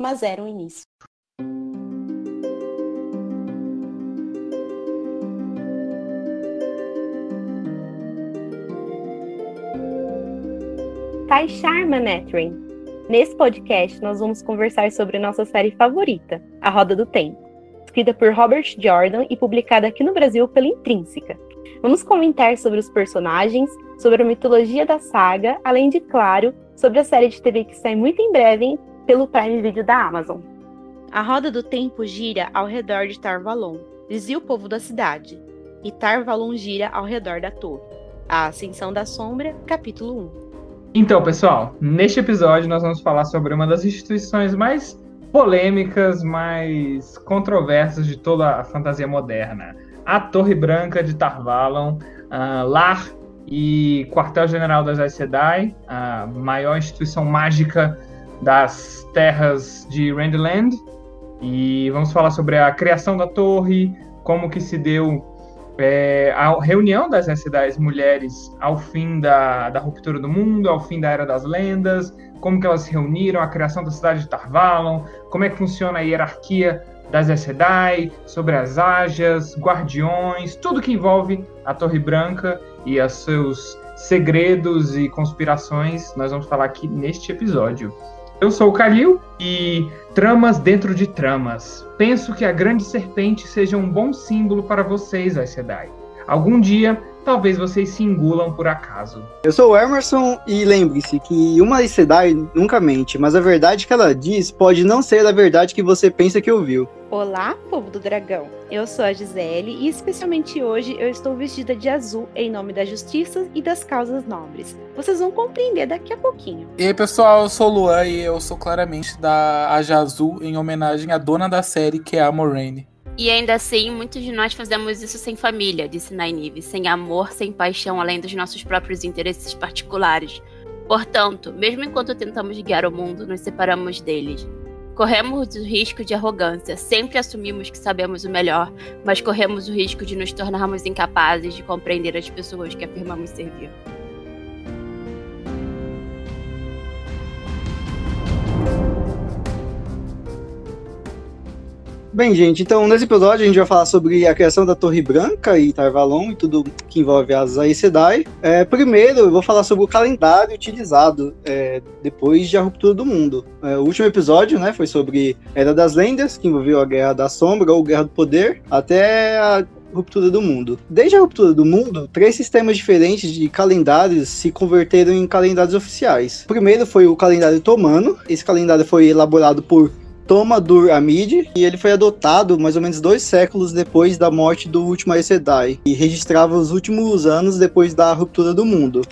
mas era um início. Tai Sharma Netrin. Nesse podcast, nós vamos conversar sobre nossa série favorita, A Roda do Tempo, escrita por Robert Jordan e publicada aqui no Brasil pela Intrínseca. Vamos comentar sobre os personagens, sobre a mitologia da saga, além de, claro, sobre a série de TV que sai muito em breve pelo Prime Video da Amazon. A roda do tempo gira ao redor de Tarvalon, dizia o povo da cidade, e Tarvalon gira ao redor da torre. A Ascensão da Sombra, capítulo 1. Então, pessoal, neste episódio nós vamos falar sobre uma das instituições mais polêmicas, mais controversas de toda a fantasia moderna, a Torre Branca de Tarvalon, uh, lar e quartel-general das Aes Sedai, a maior instituição mágica das terras de Randland. E vamos falar sobre a criação da torre, como que se deu é, a reunião das Sedai mulheres ao fim da, da ruptura do mundo, ao fim da Era das Lendas, como que elas se reuniram, a criação da cidade de Tarvalon, como é que funciona a hierarquia das Sedai, sobre as Ágias, guardiões, tudo que envolve a Torre Branca e os seus segredos e conspirações, nós vamos falar aqui neste episódio. Eu sou o Kalil e tramas dentro de tramas. Penso que a grande serpente seja um bom símbolo para vocês, Aes Sedai. Algum dia talvez vocês se engulam por acaso. Eu sou o Emerson e lembre-se que uma Sedai nunca mente, mas a verdade que ela diz pode não ser a verdade que você pensa que ouviu. Olá, povo do dragão. Eu sou a Gisele e especialmente hoje eu estou vestida de azul em nome da justiça e das causas nobres. Vocês vão compreender daqui a pouquinho. E aí, pessoal, eu sou o Luan e eu sou claramente da Aja Azul em homenagem à dona da série, que é a Moraine. E ainda assim, muitos de nós fazemos isso sem família, disse Nainive, sem amor, sem paixão, além dos nossos próprios interesses particulares. Portanto, mesmo enquanto tentamos guiar o mundo, nos separamos deles. Corremos o risco de arrogância, sempre assumimos que sabemos o melhor, mas corremos o risco de nos tornarmos incapazes de compreender as pessoas que afirmamos servir. Bem, gente, então nesse episódio a gente vai falar sobre a criação da Torre Branca e Tarvalon e tudo que envolve as Aes Sedai. É, primeiro, eu vou falar sobre o calendário utilizado é, depois de a ruptura do mundo. É, o último episódio, né, foi sobre Era das Lendas, que envolveu a Guerra da Sombra ou Guerra do Poder, até a ruptura do mundo. Desde a ruptura do mundo, três sistemas diferentes de calendários se converteram em calendários oficiais. O primeiro foi o calendário Tomano. Esse calendário foi elaborado por Toma Dur Amid, e ele foi adotado mais ou menos dois séculos depois da morte do último Aes Sedai, e registrava os últimos anos depois da ruptura do mundo.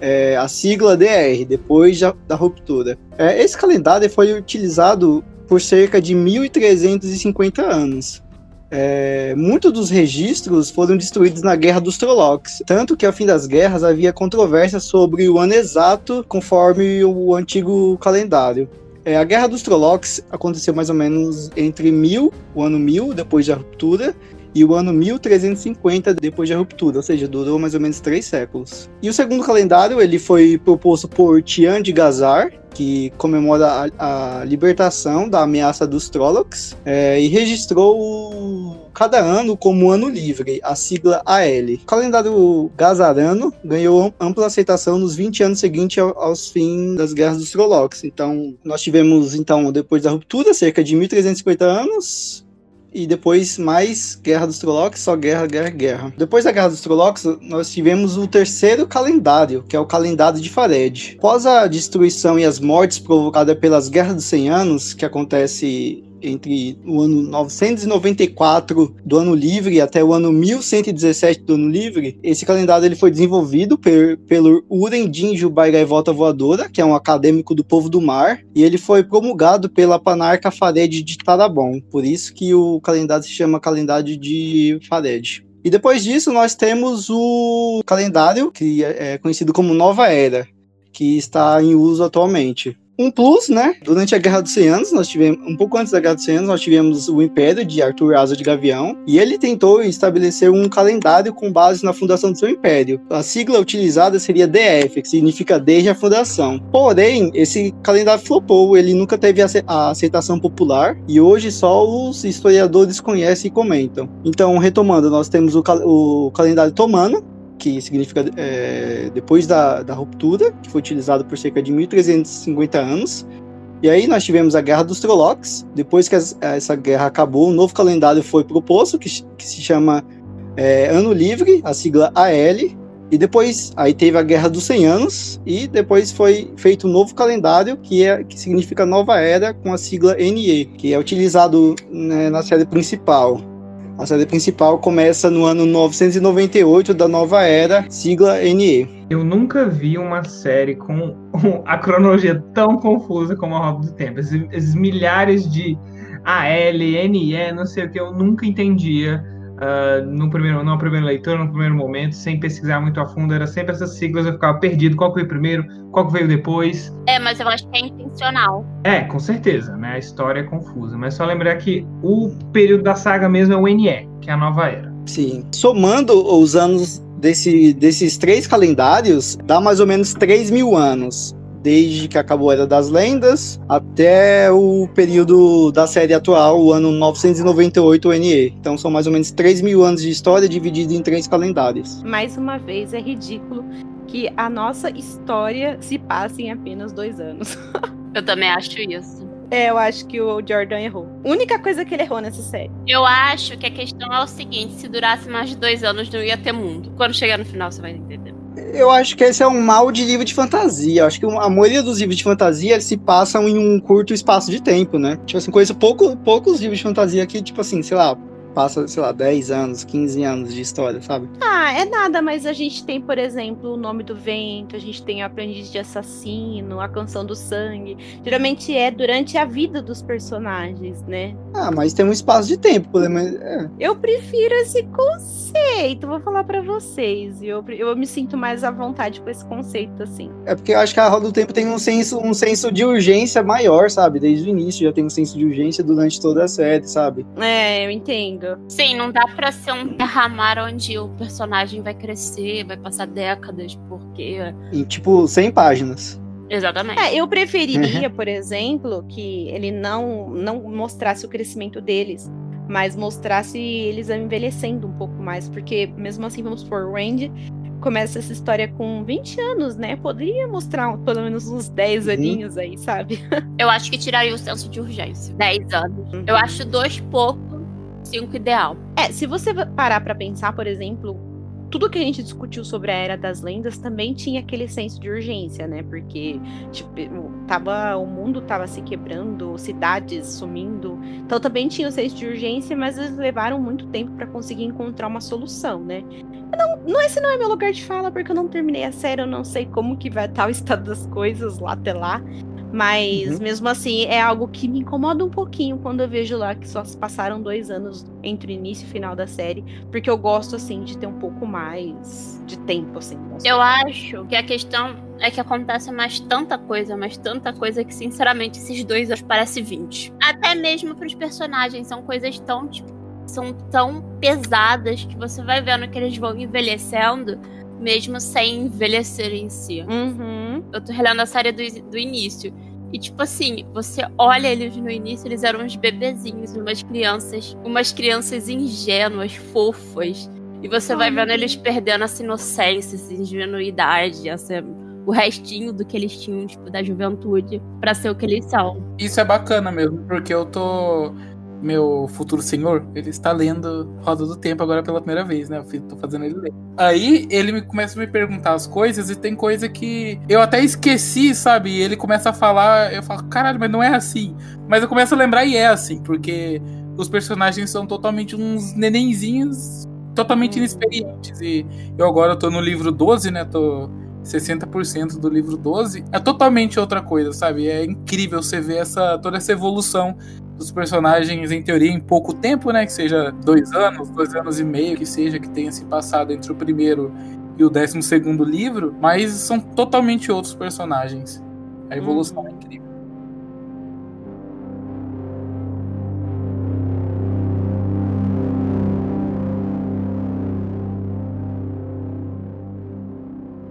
É, a sigla DR, depois da, da ruptura. É, esse calendário foi utilizado por cerca de 1350 anos. É, muitos dos registros foram destruídos na Guerra dos Trollocs, tanto que ao fim das guerras havia controvérsia sobre o ano exato conforme o antigo calendário. É, a Guerra dos Trollocs aconteceu mais ou menos entre 1000, o ano 1000, depois da ruptura, e o ano 1350 depois da ruptura, ou seja, durou mais ou menos três séculos. E o segundo calendário ele foi proposto por Tian de Gazar, que comemora a, a libertação da ameaça dos Trollocs, é, e registrou cada ano como ano livre, a sigla AL. O calendário gazarano ganhou ampla aceitação nos 20 anos seguintes ao, aos fins das guerras dos Trollocs. Então, nós tivemos, então, depois da ruptura, cerca de 1350 anos, e depois mais Guerra dos Trollocs, só guerra, guerra, guerra. Depois da Guerra dos Trollocs, nós tivemos o terceiro calendário, que é o calendário de Fared. Após a destruição e as mortes provocadas pelas Guerras dos 100 Anos, que acontece entre o ano 994 do ano livre até o ano 1117 do ano livre. Esse calendário ele foi desenvolvido per, pelo Uren Jinju Volta Voadora, que é um acadêmico do povo do mar, e ele foi promulgado pela Panarca Fared de Tarabon. Por isso que o calendário se chama calendário de Fared. E depois disso, nós temos o calendário, que é conhecido como Nova Era, que está em uso atualmente. Um plus, né? Durante a Guerra dos 100 Anos, nós tivemos, um pouco antes da Guerra dos 100 Anos, nós tivemos o Império de Arthur Asa de Gavião, e ele tentou estabelecer um calendário com base na fundação do seu império. A sigla utilizada seria DF, que significa desde a fundação. Porém, esse calendário flopou, ele nunca teve a aceitação popular, e hoje só os historiadores conhecem e comentam. Então, retomando, nós temos o, cal o calendário Tomano, que significa é, depois da, da ruptura, que foi utilizado por cerca de 1350 anos. E aí nós tivemos a Guerra dos Trollocs. Depois que essa guerra acabou, um novo calendário foi proposto, que, que se chama é, Ano Livre, a sigla AL. E depois, aí teve a Guerra dos 100 Anos, e depois foi feito um novo calendário, que, é, que significa Nova Era, com a sigla NE, que é utilizado né, na série principal. A série principal começa no ano 998 da nova era, sigla NE. Eu nunca vi uma série com a cronologia tão confusa como a Roda do Tempo. Esses, milhares de AL, NE, não sei o que, eu nunca entendia uh, no primeiro, numa primeira leitura, no primeiro momento, sem pesquisar muito a fundo, era sempre essas siglas, eu ficava perdido, qual que veio primeiro, qual que veio depois. É, mas eu acho que é intencional. É, com certeza, né? A história é confusa, mas só lembrar que o período da saga mesmo é o NE, que é a nova era. Sim. Somando os anos desse, desses três calendários, dá mais ou menos 3 mil anos desde que acabou a Era das Lendas até o período da série atual, o ano 998 NE. Então são mais ou menos 3 mil anos de história dividido em três calendários. Mais uma vez, é ridículo que a nossa história se passe em apenas dois anos. Eu também acho isso. É, eu acho que o Jordan errou. Única coisa que ele errou nessa série. Eu acho que a questão é o seguinte: se durasse mais de dois anos, não ia ter mundo. Quando chegar no final, você vai entender. Eu acho que esse é um mal de livro de fantasia. Eu acho que a maioria dos livros de fantasia se passam em um curto espaço de tempo, né? Tipo assim, conheço pouco, poucos livros de fantasia que, tipo assim, sei lá, passa, sei lá, 10 anos, 15 anos de história, sabe? Ah, é nada, mas a gente tem, por exemplo, o Nome do Vento, a gente tem o Aprendiz de Assassino, a Canção do Sangue. Geralmente é durante a vida dos personagens, né? Ah, mas tem um espaço de tempo, podemos. É. Eu prefiro esse conceito, vou falar para vocês. Eu, eu me sinto mais à vontade com esse conceito, assim. É porque eu acho que a Roda do Tempo tem um senso, um senso de urgência maior, sabe? Desde o início já tem um senso de urgência durante toda a série, sabe? É, eu entendo. Sim, não dá pra ser um derramar onde o personagem vai crescer, vai passar décadas, porque. Em tipo 100 páginas. Exatamente. É, eu preferiria, uhum. por exemplo, que ele não, não mostrasse o crescimento deles, mas mostrasse eles envelhecendo um pouco mais, porque mesmo assim, vamos por Randy começa essa história com 20 anos, né? Poderia mostrar pelo menos uns 10 uhum. aninhos aí, sabe? Eu acho que tiraria o senso de urgência. 10 anos. Uhum. Eu acho dois pouco 5 ideal. É, se você parar para pensar, por exemplo, tudo que a gente discutiu sobre a Era das Lendas também tinha aquele senso de urgência, né? Porque tipo, tava, o mundo tava se quebrando, cidades sumindo. Então também tinha o senso de urgência, mas eles levaram muito tempo para conseguir encontrar uma solução, né? Não, não, esse não é meu lugar de fala, porque eu não terminei a série, eu não sei como que vai estar o estado das coisas lá até lá. Mas uhum. mesmo assim é algo que me incomoda um pouquinho quando eu vejo lá que só se passaram dois anos entre o início e o final da série, porque eu gosto assim de ter um pouco mais de tempo assim. Eu acho que a questão é que acontece mais tanta coisa, mais tanta coisa que sinceramente esses dois anos parece 20. Até mesmo para os personagens são coisas tão tipo, são tão pesadas que você vai vendo que eles vão envelhecendo mesmo sem envelhecer em si. Uhum. Eu tô relendo a série do, do início. E, tipo assim, você olha eles no início, eles eram uns bebezinhos, umas crianças, umas crianças ingênuas, fofas. E você vai vendo eles perdendo essa inocência, essa ingenuidade, essa, o restinho do que eles tinham, tipo, da juventude, para ser o que eles são. Isso é bacana mesmo, porque eu tô meu futuro senhor, ele está lendo Roda do Tempo agora pela primeira vez, né? Eu tô fazendo ele ler. Aí ele me, começa a me perguntar as coisas e tem coisa que eu até esqueci, sabe? E ele começa a falar, eu falo, caralho, mas não é assim. Mas eu começo a lembrar e é assim, porque os personagens são totalmente uns nenenzinhos totalmente inexperientes. E eu agora tô no livro 12, né? Tô 60% do livro 12. É totalmente outra coisa, sabe? É incrível você ver essa, toda essa evolução dos personagens, em teoria, em pouco tempo, né? Que seja dois anos, dois anos e meio, que seja, que tenha se passado entre o primeiro e o décimo segundo livro, mas são totalmente outros personagens. A evolução é incrível.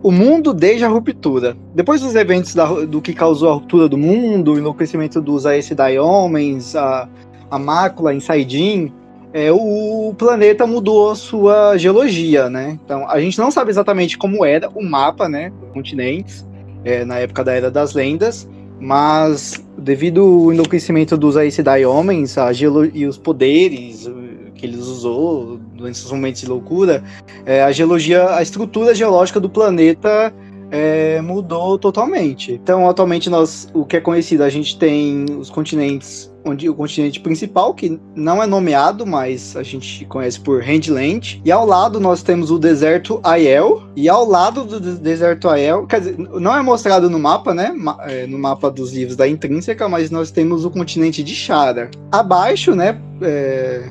O mundo desde a ruptura. Depois dos eventos da, do que causou a ruptura do mundo, o enlouquecimento dos Aes Sedai homens, a, a mácula em Saidin, é, o planeta mudou sua geologia, né? Então, a gente não sabe exatamente como era o mapa, né, continentes, é, na época da Era das Lendas, mas devido ao enlouquecimento dos Aes Sedai homens, a gelo e os poderes que eles usou nesses momentos de loucura, é, a geologia, a estrutura geológica do planeta é, mudou totalmente. Então, atualmente, nós, o que é conhecido, a gente tem os continentes, onde o continente principal, que não é nomeado, mas a gente conhece por Handland, e ao lado nós temos o deserto Aiel, e ao lado do deserto Aiel, quer dizer, não é mostrado no mapa, né, é, no mapa dos livros da Intrínseca, mas nós temos o continente de Shara. Abaixo, né, é,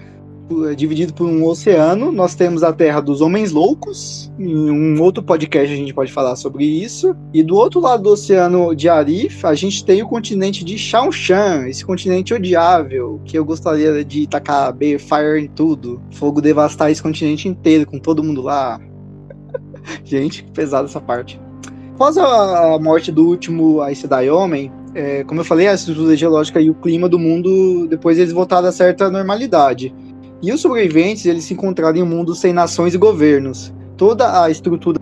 é dividido por um oceano. Nós temos a Terra dos Homens Loucos. Em um outro podcast a gente pode falar sobre isso. E do outro lado do oceano de Arif, a gente tem o continente de Shaoshan, esse continente odiável, que eu gostaria de tacar fire em tudo. Fogo devastar esse continente inteiro, com todo mundo lá. gente, pesada essa parte. Após a morte do último Aes Sedai Homem, é, como eu falei, a estrutura geológica e o clima do mundo, depois eles voltaram a certa normalidade. E os sobreviventes, eles se encontraram em um mundo sem nações e governos. Toda a estrutura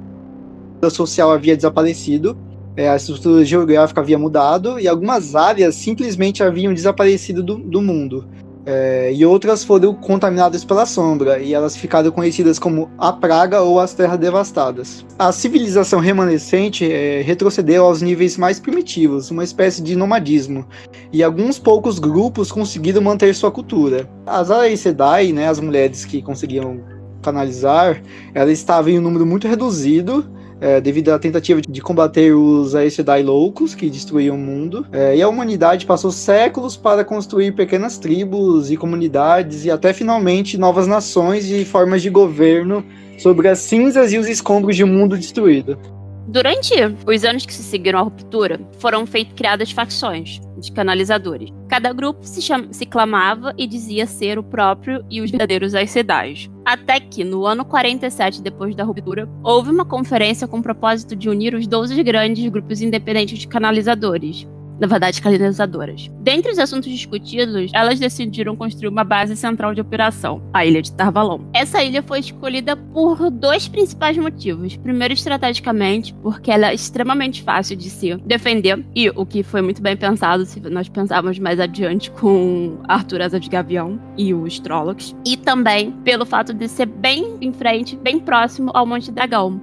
social havia desaparecido, é, a estrutura geográfica havia mudado e algumas áreas simplesmente haviam desaparecido do, do mundo. É, e outras foram contaminadas pela sombra, e elas ficaram conhecidas como a Praga ou as Terras Devastadas. A civilização remanescente é, retrocedeu aos níveis mais primitivos, uma espécie de nomadismo, e alguns poucos grupos conseguiram manter sua cultura. As Aes Sedai, né, as mulheres que conseguiam canalizar, elas estavam em um número muito reduzido, é, devido à tentativa de combater os Aes Sedai loucos que destruíam o mundo. É, e a humanidade passou séculos para construir pequenas tribos e comunidades e até finalmente novas nações e formas de governo sobre as cinzas e os escombros de um mundo destruído. Durante os anos que se seguiram à ruptura, foram feitas criadas facções de canalizadores. Cada grupo se, se clamava e dizia ser o próprio e os verdadeiros Aes Sedai. Até que, no ano 47 depois da ruptura, houve uma conferência com o propósito de unir os 12 grandes grupos independentes de canalizadores, na verdade, canalizadoras. Dentre os assuntos discutidos, elas decidiram construir uma base central de operação, a ilha de Tarvalon. Essa ilha foi escolhida por dois principais motivos. Primeiro, estrategicamente, porque ela é extremamente fácil de se defender, e o que foi muito bem pensado se nós pensávamos mais adiante com Arthur Asa de Gavião e os Trollocs. E também pelo fato de ser bem em frente, bem próximo ao Monte Dragão.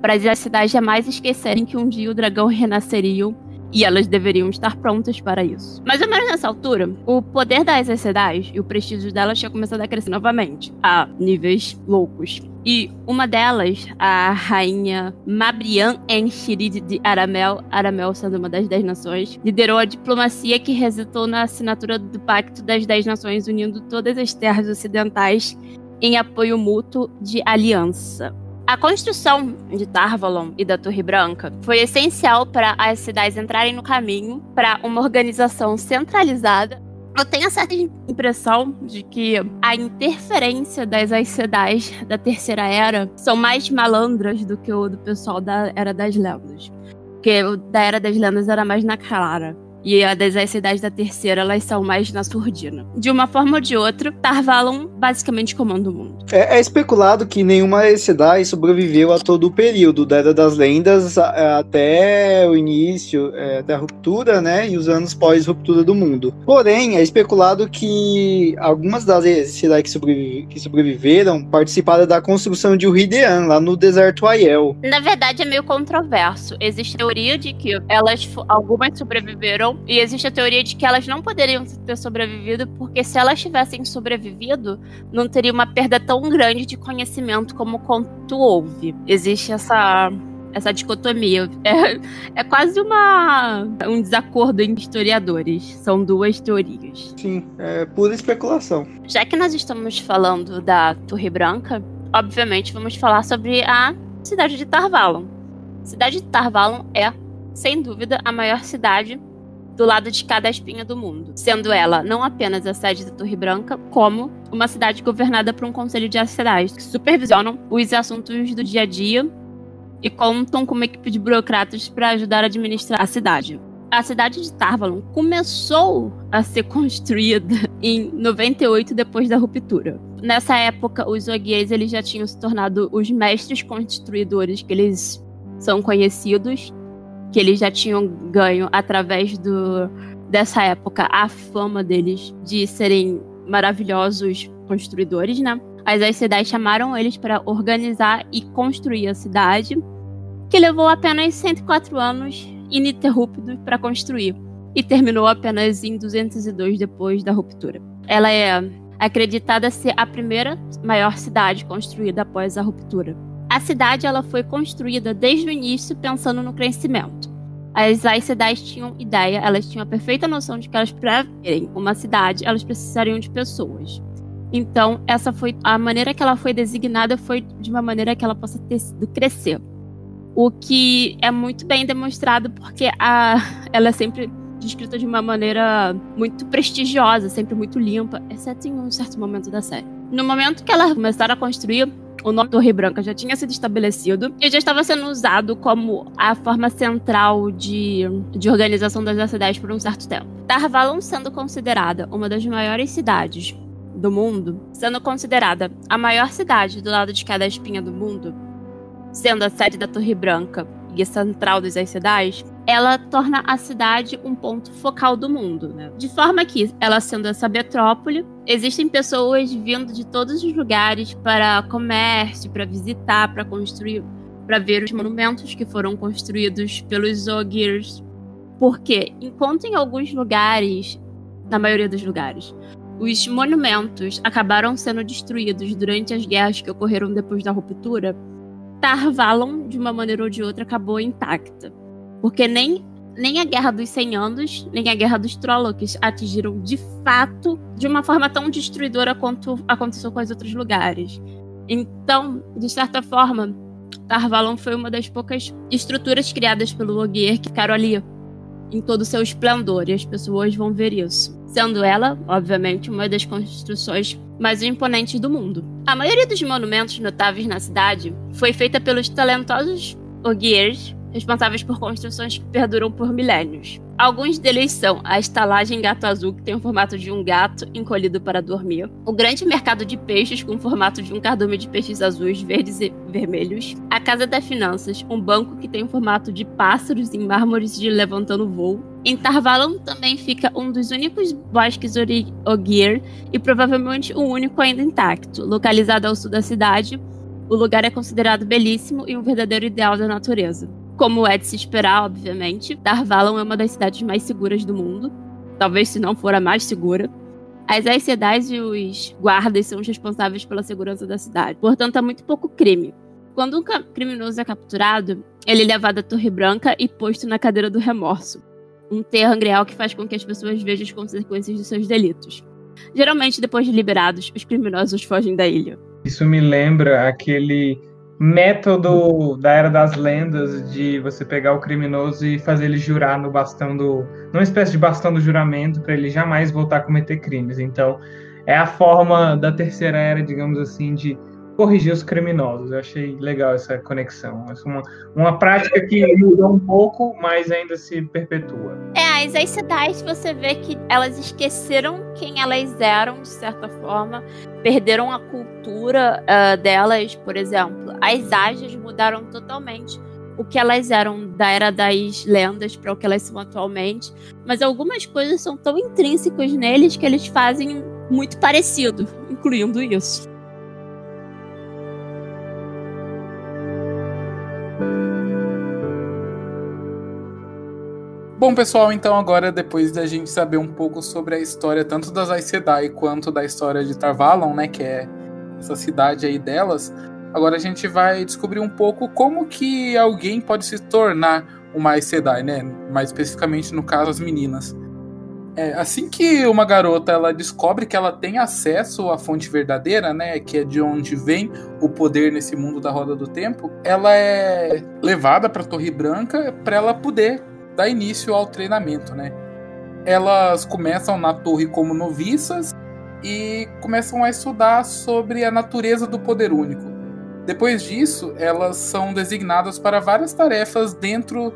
Para as cidades jamais esquecerem que um dia o dragão renasceria e elas deveriam estar prontas para isso. Mais ou menos nessa altura, o poder das Sedais e o prestígio delas tinha começado a crescer novamente, a níveis loucos. E uma delas, a rainha Mabrian Enchirid de Aramel, Aramel sendo uma das Dez Nações, liderou a diplomacia que resultou na assinatura do Pacto das Dez Nações, unindo todas as terras ocidentais em apoio mútuo de aliança. A construção de Tarvalon e da Torre Branca foi essencial para as cidades entrarem no caminho para uma organização centralizada. Eu tenho a certa impressão de que a interferência das cidades da Terceira Era são mais malandras do que o do pessoal da Era das Lendas. Porque o da Era das Lendas era mais na clara. E a das cidades da terceira, elas são mais na surdina. De uma forma ou de outra, Tarvalon basicamente comanda o mundo. É, é especulado que nenhuma cidade sobreviveu a todo o período da Era das Lendas até o início, é, até a ruptura, né? E os anos pós-ruptura do mundo. Porém, é especulado que algumas das cidades que, sobrevi que sobreviveram participaram da construção de Uridean, lá no deserto Aiel. Na verdade, é meio controverso. Existe a teoria de que elas, algumas sobreviveram, e existe a teoria de que elas não poderiam ter sobrevivido, porque se elas tivessem sobrevivido, não teria uma perda tão grande de conhecimento como quanto houve. Existe essa essa dicotomia. É, é quase uma, um desacordo entre historiadores. São duas teorias. Sim, é pura especulação. Já que nós estamos falando da Torre Branca, obviamente vamos falar sobre a cidade de Tarvalon. A cidade de Tarvalon é, sem dúvida, a maior cidade do lado de cada espinha do mundo, sendo ela não apenas a sede da Torre Branca, como uma cidade governada por um conselho de cidades que supervisionam os assuntos do dia a dia e contam com uma equipe de burocratas para ajudar a administrar a cidade. A cidade de Tarvalon começou a ser construída em 98 depois da ruptura. Nessa época, os Ogiers eles já tinham se tornado os mestres construidores que eles são conhecidos, que eles já tinham ganho através do dessa época a fama deles de serem maravilhosos construidores, né? As Aes chamaram eles para organizar e construir a cidade, que levou apenas 104 anos ininterruptos para construir e terminou apenas em 202 depois da ruptura. Ela é acreditada ser a primeira maior cidade construída após a ruptura. A cidade ela foi construída desde o início pensando no crescimento. As Aes tinham ideia, elas tinham a perfeita noção de que elas para verem uma cidade, elas precisariam de pessoas. Então, essa foi a maneira que ela foi designada foi de uma maneira que ela possa ter sido crescer. O que é muito bem demonstrado porque a, ela é sempre descrita de uma maneira muito prestigiosa, sempre muito limpa, exceto em um certo momento da série. No momento que ela começaram a construir, o nome Torre Branca já tinha sido estabelecido e já estava sendo usado como a forma central de, de organização das cidades por um certo tempo. Tarvalon sendo considerada uma das maiores cidades do mundo, sendo considerada a maior cidade do lado de cada espinha do mundo, sendo a sede da Torre Branca e a central dos Aes ela torna a cidade um ponto focal do mundo, né? De forma que, ela sendo essa metrópole, existem pessoas vindo de todos os lugares para comércio, para visitar, para construir, para ver os monumentos que foram construídos pelos Ogiers. Porque, enquanto em alguns lugares, na maioria dos lugares, os monumentos acabaram sendo destruídos durante as guerras que ocorreram depois da ruptura, Tarvalon, de uma maneira ou de outra, acabou intacta. Porque nem, nem a Guerra dos 100 Anos, nem a Guerra dos Trollocs atingiram de fato de uma forma tão destruidora quanto aconteceu com os outros lugares. Então, de certa forma, Tarvalon foi uma das poucas estruturas criadas pelo Ogier que ficaram ali em todo o seu esplendor, e as pessoas vão ver isso. Sendo ela, obviamente, uma das construções mais imponentes do mundo. A maioria dos monumentos notáveis na cidade foi feita pelos talentosos Ogiers responsáveis por construções que perduram por milênios. Alguns deles são a estalagem Gato Azul, que tem o formato de um gato encolhido para dormir, o grande mercado de peixes com o formato de um cardume de peixes azuis, verdes e vermelhos, a Casa das Finanças, um banco que tem o formato de pássaros em mármores de levantando voo. Em Tarvalon também fica um dos únicos bosques Ogier e provavelmente o único ainda intacto, localizado ao sul da cidade. O lugar é considerado belíssimo e um verdadeiro ideal da natureza. Como é de se esperar, obviamente, Darvalon é uma das cidades mais seguras do mundo. Talvez se não for a mais segura. As Aes e os guardas são os responsáveis pela segurança da cidade. Portanto, há muito pouco crime. Quando um criminoso é capturado, ele é levado à Torre Branca e posto na cadeira do remorso. Um terror real que faz com que as pessoas vejam as consequências dos seus delitos. Geralmente, depois de liberados, os criminosos fogem da ilha. Isso me lembra aquele método da Era das Lendas de você pegar o criminoso e fazer ele jurar no bastão do. numa espécie de bastão do juramento para ele jamais voltar a cometer crimes. Então, é a forma da Terceira Era, digamos assim, de corrigir os criminosos. Eu achei legal essa conexão. Essa é uma, uma prática que mudou um pouco, mas ainda se perpetua. É, as Sedai, você vê que elas esqueceram quem elas eram, de certa forma, perderam a cultura uh, delas, por exemplo. As Ajas mudaram totalmente o que elas eram da era das lendas para o que elas são atualmente, mas algumas coisas são tão intrínsecas neles que eles fazem muito parecido, incluindo isso. Bom, pessoal, então agora, depois da gente saber um pouco sobre a história tanto das Aes Sedai quanto da história de Tarvalon, né, que é essa cidade aí delas, agora a gente vai descobrir um pouco como que alguém pode se tornar uma Aes Sedai, né, mais especificamente no caso as meninas. É, assim que uma garota ela descobre que ela tem acesso à fonte verdadeira, né, que é de onde vem o poder nesse mundo da roda do tempo, ela é levada para a Torre Branca para ela poder dá início ao treinamento, né? Elas começam na torre como noviças e começam a estudar sobre a natureza do poder único. Depois disso, elas são designadas para várias tarefas dentro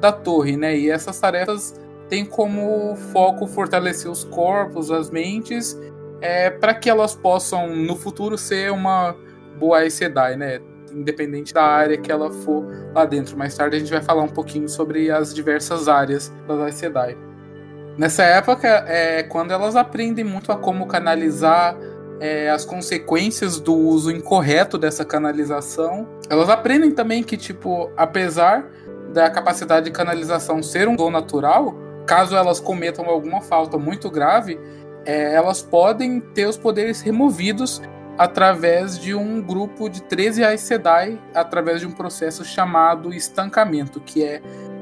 da torre, né? E essas tarefas têm como foco fortalecer os corpos, as mentes, é, para que elas possam no futuro ser uma boa Sedai, né? Independente da área que ela for lá dentro. Mais tarde a gente vai falar um pouquinho sobre as diversas áreas das Aes Sedai. Nessa época é quando elas aprendem muito a como canalizar é, as consequências do uso incorreto dessa canalização. Elas aprendem também que, tipo, apesar da capacidade de canalização ser um dom natural, caso elas cometam alguma falta muito grave, é, elas podem ter os poderes removidos através de um grupo de 13 Aes Sedai, através de um processo chamado estancamento, que é,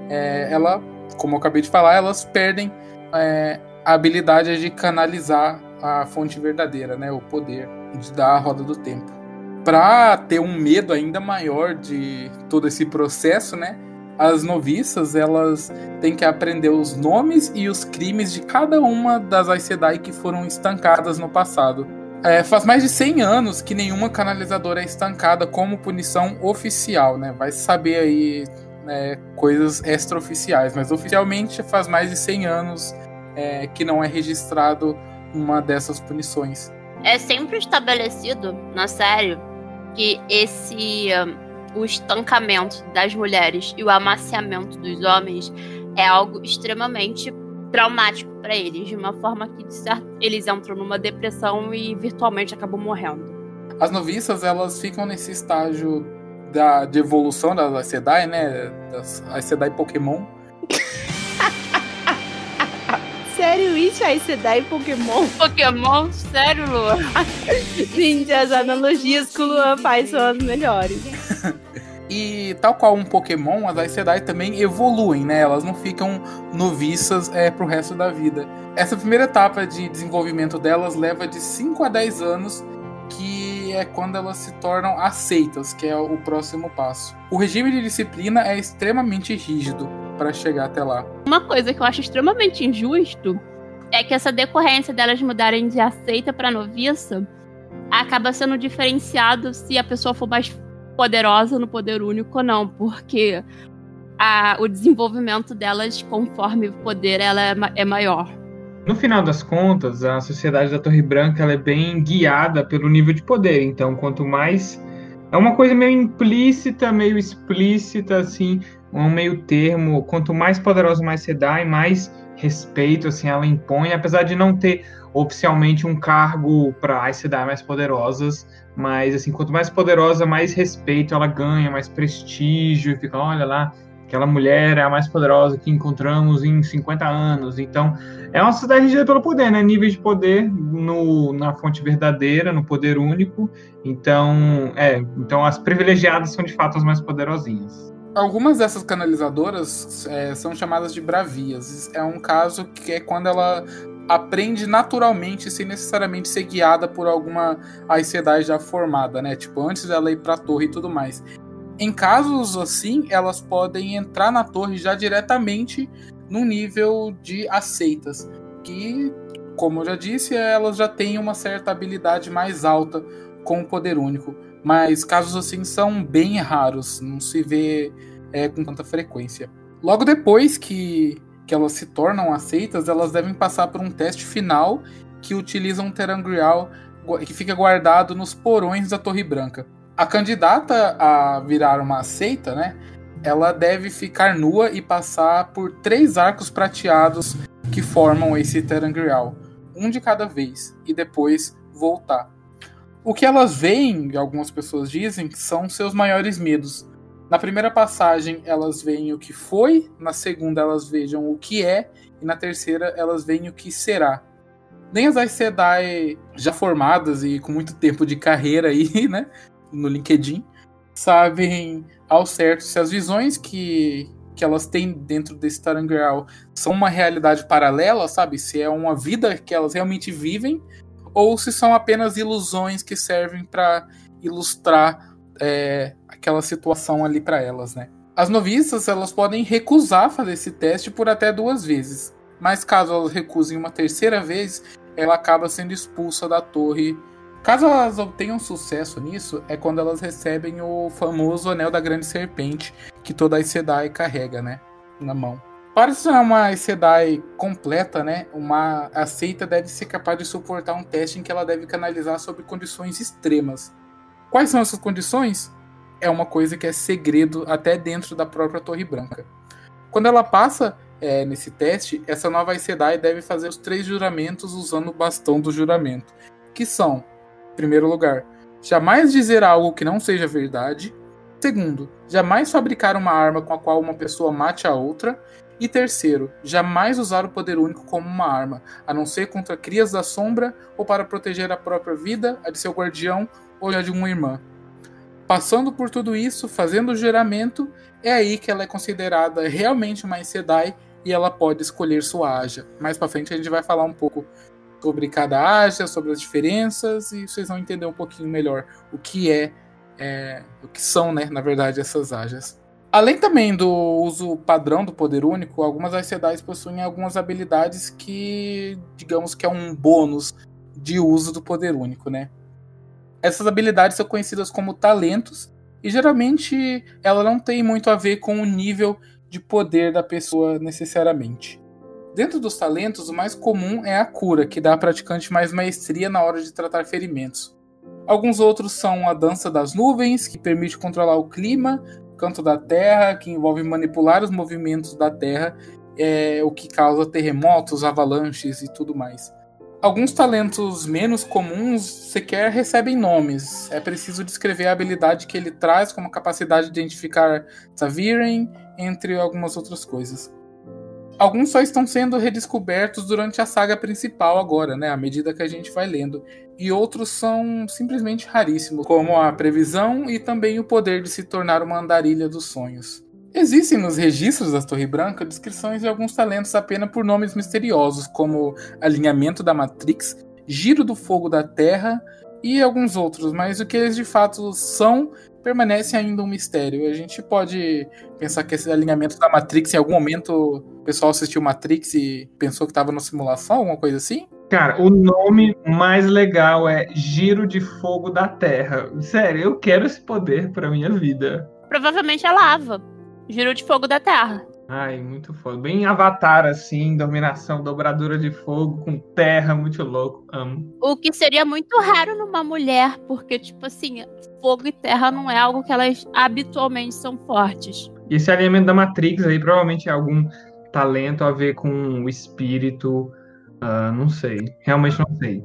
é ela, como eu acabei de falar, elas perdem é, a habilidade de canalizar a fonte verdadeira, né, o poder de dar a roda do tempo. Para ter um medo ainda maior de todo esse processo, né, as noviças elas têm que aprender os nomes e os crimes de cada uma das Aes Sedai que foram estancadas no passado é, faz mais de 100 anos que nenhuma canalizadora é estancada como punição oficial, né? Vai saber aí né, coisas extraoficiais, mas oficialmente faz mais de 100 anos é, que não é registrado uma dessas punições. É sempre estabelecido na série que esse um, o estancamento das mulheres e o amaciamento dos homens é algo extremamente traumático para eles, de uma forma que certo, eles entram numa depressão e virtualmente acabam morrendo. As noviças, elas ficam nesse estágio da, de evolução das Aes Sedai, né? Das Aes Sedai Pokémon. Sério isso? Aes Sedai Pokémon? Pokémon? Sério, Luan? Gente, as analogias que o Luan faz são as melhores. E tal qual um Pokémon, as Aes Sedai também evoluem, né? Elas não ficam noviças é, pro resto da vida. Essa primeira etapa de desenvolvimento delas leva de 5 a 10 anos, que é quando elas se tornam aceitas, que é o próximo passo. O regime de disciplina é extremamente rígido para chegar até lá. Uma coisa que eu acho extremamente injusto é que essa decorrência delas mudarem de aceita para noviça acaba sendo diferenciado se a pessoa for mais poderosa no poder único, não, porque a, o desenvolvimento delas, conforme o poder, ela é, é maior. No final das contas, a sociedade da Torre Branca ela é bem guiada pelo nível de poder. Então, quanto mais. É uma coisa meio implícita, meio explícita, assim, um meio termo. Quanto mais poderosa mais você dá, e mais respeito assim, ela impõe, apesar de não ter oficialmente um cargo para as cidades mais poderosas, mas assim, quanto mais poderosa, mais respeito ela ganha, mais prestígio, fica, olha lá, aquela mulher é a mais poderosa que encontramos em 50 anos. Então, é uma sociedade regida pelo poder, né? Nível de poder no, na fonte verdadeira, no poder único. Então, é, então as privilegiadas são de fato as mais poderosinhas. Algumas dessas canalizadoras é, são chamadas de bravias. É um caso que é quando ela aprende naturalmente sem necessariamente ser guiada por alguma Aes já formada, né? Tipo, antes dela ir pra torre e tudo mais. Em casos assim, elas podem entrar na torre já diretamente no nível de aceitas, que, como eu já disse, elas já têm uma certa habilidade mais alta com o poder único. Mas casos assim são bem raros, não se vê é, com tanta frequência. Logo depois que, que elas se tornam aceitas, elas devem passar por um teste final que utiliza um terangrial que fica guardado nos porões da Torre Branca. A candidata a virar uma aceita, né? Ela deve ficar nua e passar por três arcos prateados que formam esse terangrial, um de cada vez, e depois voltar. O que elas veem, algumas pessoas dizem, são seus maiores medos. Na primeira passagem, elas veem o que foi, na segunda, elas vejam o que é, e na terceira, elas veem o que será. Nem as Aes Sedai já formadas e com muito tempo de carreira aí, né, no LinkedIn, sabem ao certo se as visões que, que elas têm dentro desse Tarangreal são uma realidade paralela, sabe? Se é uma vida que elas realmente vivem ou se são apenas ilusões que servem para ilustrar é, aquela situação ali para elas, né? As noviças elas podem recusar fazer esse teste por até duas vezes, mas caso elas recusem uma terceira vez, ela acaba sendo expulsa da torre. Caso elas obtenham sucesso nisso, é quando elas recebem o famoso Anel da Grande Serpente, que toda a Sedai carrega, né, na mão. Para ser uma Sedai completa, né, uma aceita deve ser capaz de suportar um teste em que ela deve canalizar sobre condições extremas. Quais são essas condições? É uma coisa que é segredo até dentro da própria Torre Branca. Quando ela passa é, nesse teste, essa nova Sedai deve fazer os três juramentos usando o bastão do juramento, que são, em primeiro lugar, jamais dizer algo que não seja verdade. Segundo, jamais fabricar uma arma com a qual uma pessoa mate a outra. E terceiro, jamais usar o poder único como uma arma, a não ser contra crias da sombra ou para proteger a própria vida, a de seu guardião ou a de uma irmã. Passando por tudo isso, fazendo o juramento, é aí que ela é considerada realmente uma Sedai e ela pode escolher sua Aja. Mais para frente a gente vai falar um pouco sobre cada Aja, sobre as diferenças e vocês vão entender um pouquinho melhor o que é, é o que são, né, na verdade, essas Ajas. Além também do uso padrão do poder único, algumas Aes possuem algumas habilidades que, digamos que é um bônus de uso do poder único, né? Essas habilidades são conhecidas como talentos e geralmente ela não tem muito a ver com o nível de poder da pessoa necessariamente. Dentro dos talentos, o mais comum é a cura, que dá ao praticante mais maestria na hora de tratar ferimentos. Alguns outros são a dança das nuvens, que permite controlar o clima, canto da terra, que envolve manipular os movimentos da terra, é, o que causa terremotos, avalanches e tudo mais. Alguns talentos menos comuns sequer recebem nomes. É preciso descrever a habilidade que ele traz, como a capacidade de identificar Saviren, entre algumas outras coisas. Alguns só estão sendo redescobertos durante a saga principal agora, né, à medida que a gente vai lendo, e outros são simplesmente raríssimos, como a previsão e também o poder de se tornar uma andarilha dos sonhos. Existem nos registros da Torre Branca descrições de alguns talentos apenas por nomes misteriosos, como alinhamento da Matrix, giro do fogo da Terra e alguns outros, mas o que eles de fato são permanece ainda um mistério. A gente pode pensar que esse alinhamento da Matrix, em algum momento, o pessoal assistiu Matrix e pensou que estava na simulação, alguma coisa assim? Cara, o nome mais legal é Giro de Fogo da Terra. Sério, eu quero esse poder pra minha vida. Provavelmente é lava. Giro de Fogo da Terra. Ai, muito foda. Bem avatar, assim, dominação, dobradura de fogo com terra, muito louco. Amo. O que seria muito raro numa mulher, porque, tipo assim, fogo e terra não é algo que elas habitualmente são fortes. E esse alinhamento da Matrix aí provavelmente é algum talento a ver com o espírito. Uh, não sei. Realmente não sei.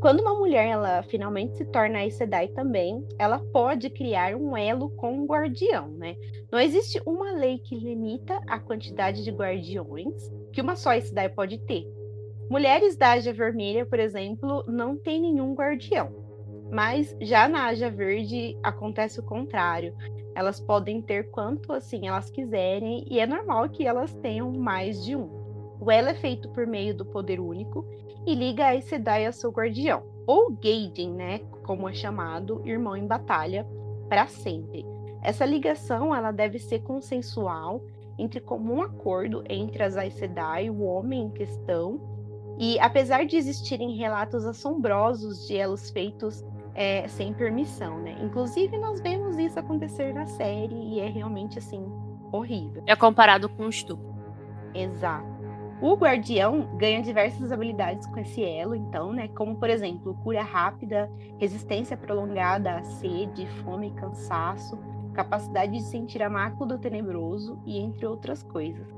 Quando uma mulher ela finalmente se torna Aes Sedai também, ela pode criar um elo com um guardião, né? Não existe uma lei que limita a quantidade de guardiões que uma só Sedai pode ter. Mulheres da Aja Vermelha, por exemplo, não tem nenhum guardião. Mas já na Aja Verde acontece o contrário. Elas podem ter quanto assim elas quiserem e é normal que elas tenham mais de um. O elo é feito por meio do poder único e liga a Sedai a seu guardião, ou Gaiden, né, como é chamado, irmão em batalha, para sempre. Essa ligação ela deve ser consensual, entre comum acordo entre as Aes Sedai, o homem em questão, E apesar de existirem relatos assombrosos de elos feitos é, sem permissão, né? Inclusive, nós vemos isso acontecer na série e é realmente, assim, horrível. É comparado com o estupro. Exato. O guardião ganha diversas habilidades com esse elo, então, né? Como, por exemplo, cura rápida, resistência prolongada à sede, fome cansaço, capacidade de sentir a mácula do tenebroso e entre outras coisas.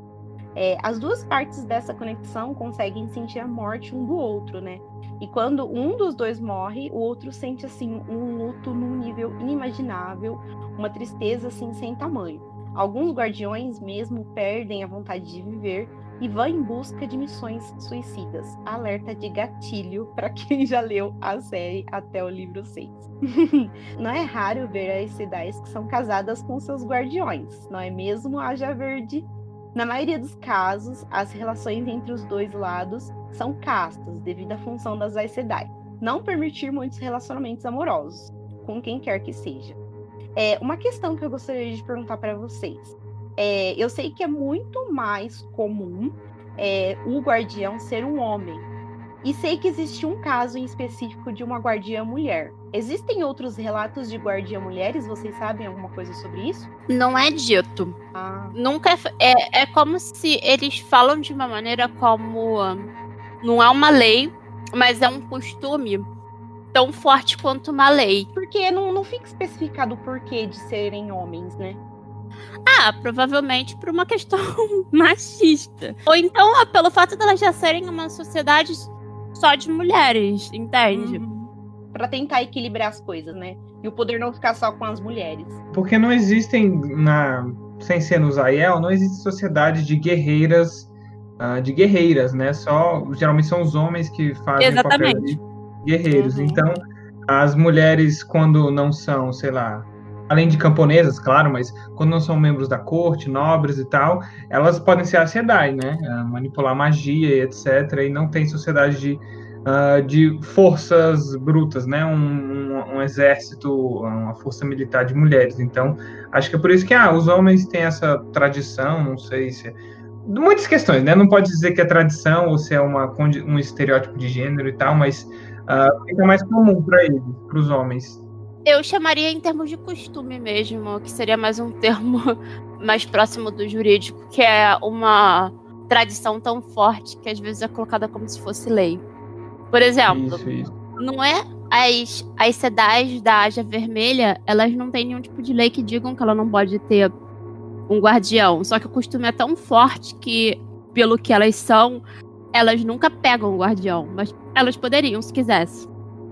É, as duas partes dessa conexão conseguem sentir a morte um do outro, né? E quando um dos dois morre, o outro sente assim um luto num nível inimaginável, uma tristeza assim sem tamanho. Alguns guardiões mesmo perdem a vontade de viver e vão em busca de missões suicidas. Alerta de gatilho para quem já leu a série até o livro 6. não é raro ver as cidades que são casadas com seus guardiões, não é mesmo, Haja Verde? Na maioria dos casos, as relações entre os dois lados são castas, devido à função das Aes. Não permitir muitos relacionamentos amorosos, com quem quer que seja. É, uma questão que eu gostaria de perguntar para vocês. É, eu sei que é muito mais comum é, o guardião ser um homem. E sei que existe um caso em específico de uma guardiã mulher. Existem outros relatos de guardiã mulheres? Vocês sabem alguma coisa sobre isso? Não é dito. Ah, Nunca é, é, é como se eles falam de uma maneira como não é uma lei, mas é um costume tão forte quanto uma lei. porque não, não fica especificado o porquê de serem homens, né? Ah, provavelmente por uma questão machista. Ou então ah, pelo fato delas já serem uma sociedade só de mulheres, entende? Para tentar equilibrar as coisas, né? E o poder não ficar só com as mulheres. Porque não existem, na, sem ser no Zael, não existe sociedade de guerreiras, ah, de guerreiras, né? Só, geralmente são os homens que fazem o papel Exatamente. de guerreiros. Uhum. Então, as mulheres, quando não são, sei lá, além de camponesas, claro, mas quando não são membros da corte, nobres e tal, elas podem ser a né? Ah, Manipular magia e etc. E não tem sociedade de, ah, de forças brutas, né? Um, um, um exército, uma força militar de mulheres. Então, acho que é por isso que ah, os homens têm essa tradição, não sei se. Muitas questões, né? Não pode dizer que é tradição ou se é uma, um estereótipo de gênero e tal, mas ah, fica mais comum para eles, para os homens. Eu chamaria em termos de costume mesmo, que seria mais um termo mais próximo do jurídico, que é uma tradição tão forte que às vezes é colocada como se fosse lei. Por exemplo, Isso, isso. não é as, as sedais da Aja Vermelha, elas não têm nenhum tipo de lei que digam que ela não pode ter um guardião. Só que o costume é tão forte que, pelo que elas são, elas nunca pegam o guardião. Mas elas poderiam, se quisessem.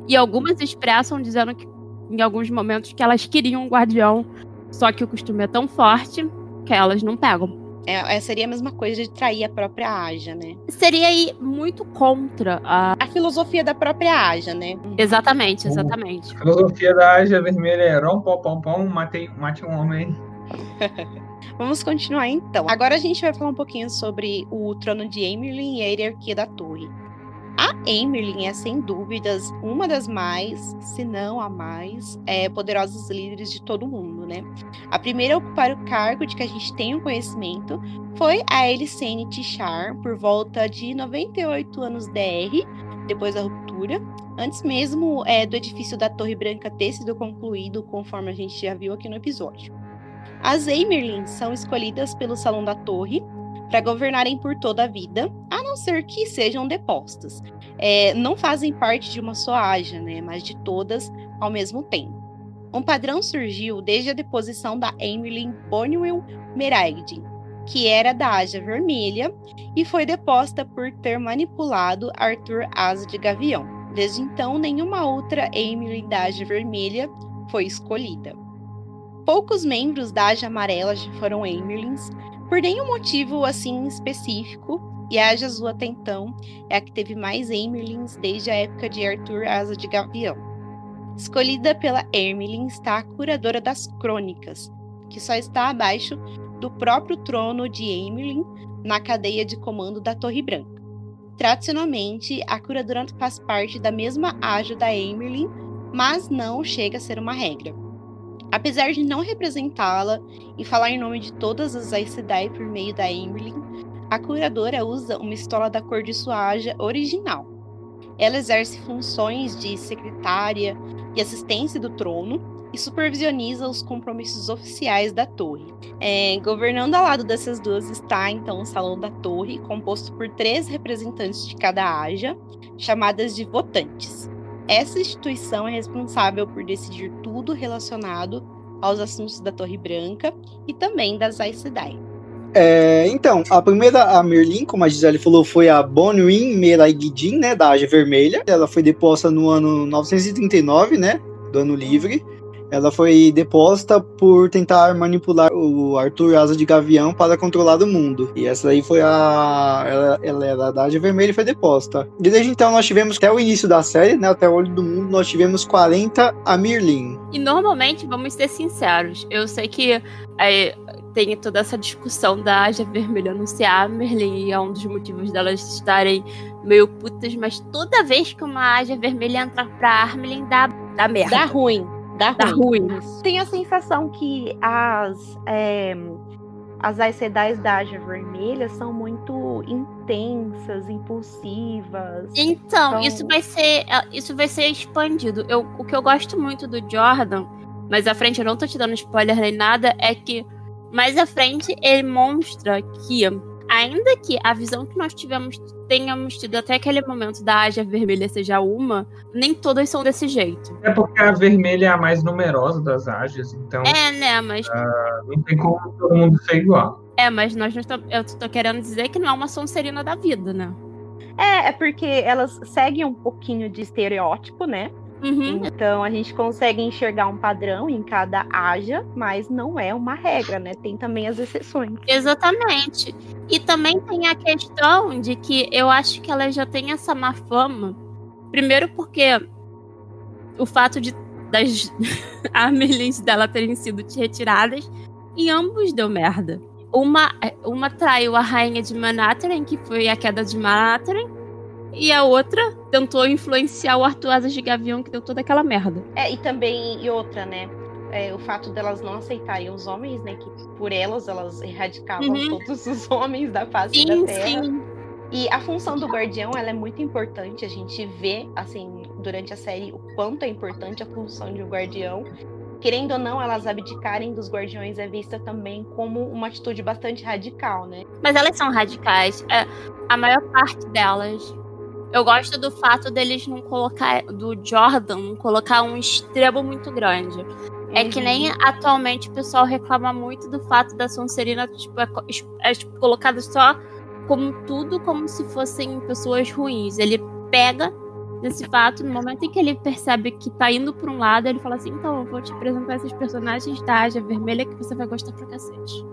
E algumas expressam dizendo que, em alguns momentos, que elas queriam um guardião. Só que o costume é tão forte que elas não pegam. É, é, seria a mesma coisa de trair a própria Aja, né? Seria aí muito contra a. A filosofia da própria Aja, né? Exatamente, exatamente. A filosofia da Ágia Vermelha é rom, pom, pom, pom, matei, mate um homem. Vamos continuar então. Agora a gente vai falar um pouquinho sobre o trono de Emerlin e a hierarquia da torre. A Emerlin é, sem dúvidas, uma das mais, se não a mais, é, poderosas líderes de todo o mundo, né? A primeira a ocupar o cargo de que a gente tem o conhecimento foi a Elisene Tichar, por volta de 98 anos DR, depois da ruptura, antes mesmo é, do edifício da Torre Branca ter sido concluído, conforme a gente já viu aqui no episódio. As Emerlins são escolhidas pelo Salão da Torre para governarem por toda a vida, a não ser que sejam depostas. É, não fazem parte de uma só Aja, né, mas de todas ao mesmo tempo. Um padrão surgiu desde a deposição da Emerlin Bonwell Meraigdin, que era da Aja Vermelha e foi deposta por ter manipulado Arthur Asa de Gavião. Desde então, nenhuma outra Emerlin da Aja Vermelha foi escolhida. Poucos membros da Aja Amarela foram Emerlins, por nenhum motivo assim específico, e a Aja Azul até então é a que teve mais Emerlins desde a época de Arthur Asa de Gavião. Escolhida pela Ermelin está a curadora das crônicas, que só está abaixo do próprio trono de Emerlin na cadeia de comando da Torre Branca. Tradicionalmente, a curadora faz parte da mesma Aja da Emerlin, mas não chega a ser uma regra. Apesar de não representá-la e falar em nome de todas as Aes Sedai por meio da Emerlin, a curadora usa uma estola da cor de sua Aja original. Ela exerce funções de secretária e assistência do trono e supervisioniza os compromissos oficiais da torre. É, governando ao lado dessas duas está então o Salão da Torre, composto por três representantes de cada Aja, chamadas de votantes. Essa instituição é responsável por decidir tudo relacionado aos assuntos da Torre Branca e também das Aes Sedai. É, então, a primeira, a Merlin, como a Gisele falou, foi a Bonwin Meraigidin, né, da Aja Vermelha. Ela foi deposta no ano 939, né, do Ano Livre. Ela foi deposta por tentar manipular o Arthur Asa de Gavião para controlar o mundo. E essa aí foi a. Ela, ela era da Age Vermelha e foi deposta. Desde então nós tivemos, até o início da série, né? Até o Olho do Mundo, nós tivemos 40 a Mirlin. E normalmente, vamos ser sinceros, eu sei que é, tem toda essa discussão da Aja Vermelha anunciar a Merlin e é um dos motivos delas estarem meio putas, mas toda vez que uma Aja Vermelha entra pra Armelin dá, dá merda. Dá ruim. Dá, Dá ruim. Tem a sensação que as, é, as Aes Sedais da Aja Vermelha são muito intensas, impulsivas. Então, Então- isso vai ser isso vai ser expandido. Eu, o que eu gosto muito do Jordan, mas à frente eu não tô te dando spoiler nem nada, é que mais à frente ele mostra que ainda que a visão que nós tivemos tenhamos tido até aquele momento da Aja Vermelha seja uma, nem todas são desse jeito. É porque a vermelha é a mais numerosa das ágias, então É, né, mas não tem como todo mundo ser igual. é, mas nós não estamos, eu tô querendo dizer que não é uma Sonserina da vida, né? É, é porque elas seguem um pouquinho de estereótipo, né? Uhum. Então a gente consegue enxergar um padrão em cada Aja, mas não é uma regra, né? Tem também as exceções. Exatamente. E também tem a questão de que eu acho que ela já tem essa má fama. Primeiro porque o fato de das Amelins dela terem sido retiradas, em ambos deu merda. Uma, uma traiu a rainha de Manhattan, que foi a queda de Manhattan, e a outra tentou influenciar o Arthur Asas de Gavião, que deu toda aquela merda. É, e também, e outra, né? É, o fato delas não aceitarem os homens, né? Que por elas, elas erradicavam Uhum. todos os homens da face Sim, da Terra. sim. E a função do guardião, ela é muito importante. A gente vê, assim, durante a série, o quanto é importante a função de um guardião. Querendo ou não, elas abdicarem dos guardiões é vista também como uma atitude bastante radical, né? Mas elas são radicais. É, a maior parte delas. Eu gosto do fato deles não colocar. Do Jordan não colocar um extremo muito grande. É que Uhum. nem atualmente o pessoal reclama muito do fato da Sonserina tipo, é, é, tipo, colocada só como tudo como se fossem pessoas ruins. Ele pega nesse fato, no momento em que ele percebe que tá indo pra um lado, ele fala assim: então, eu vou te apresentar esses personagens da Aja Vermelha que você vai gostar pra cacete.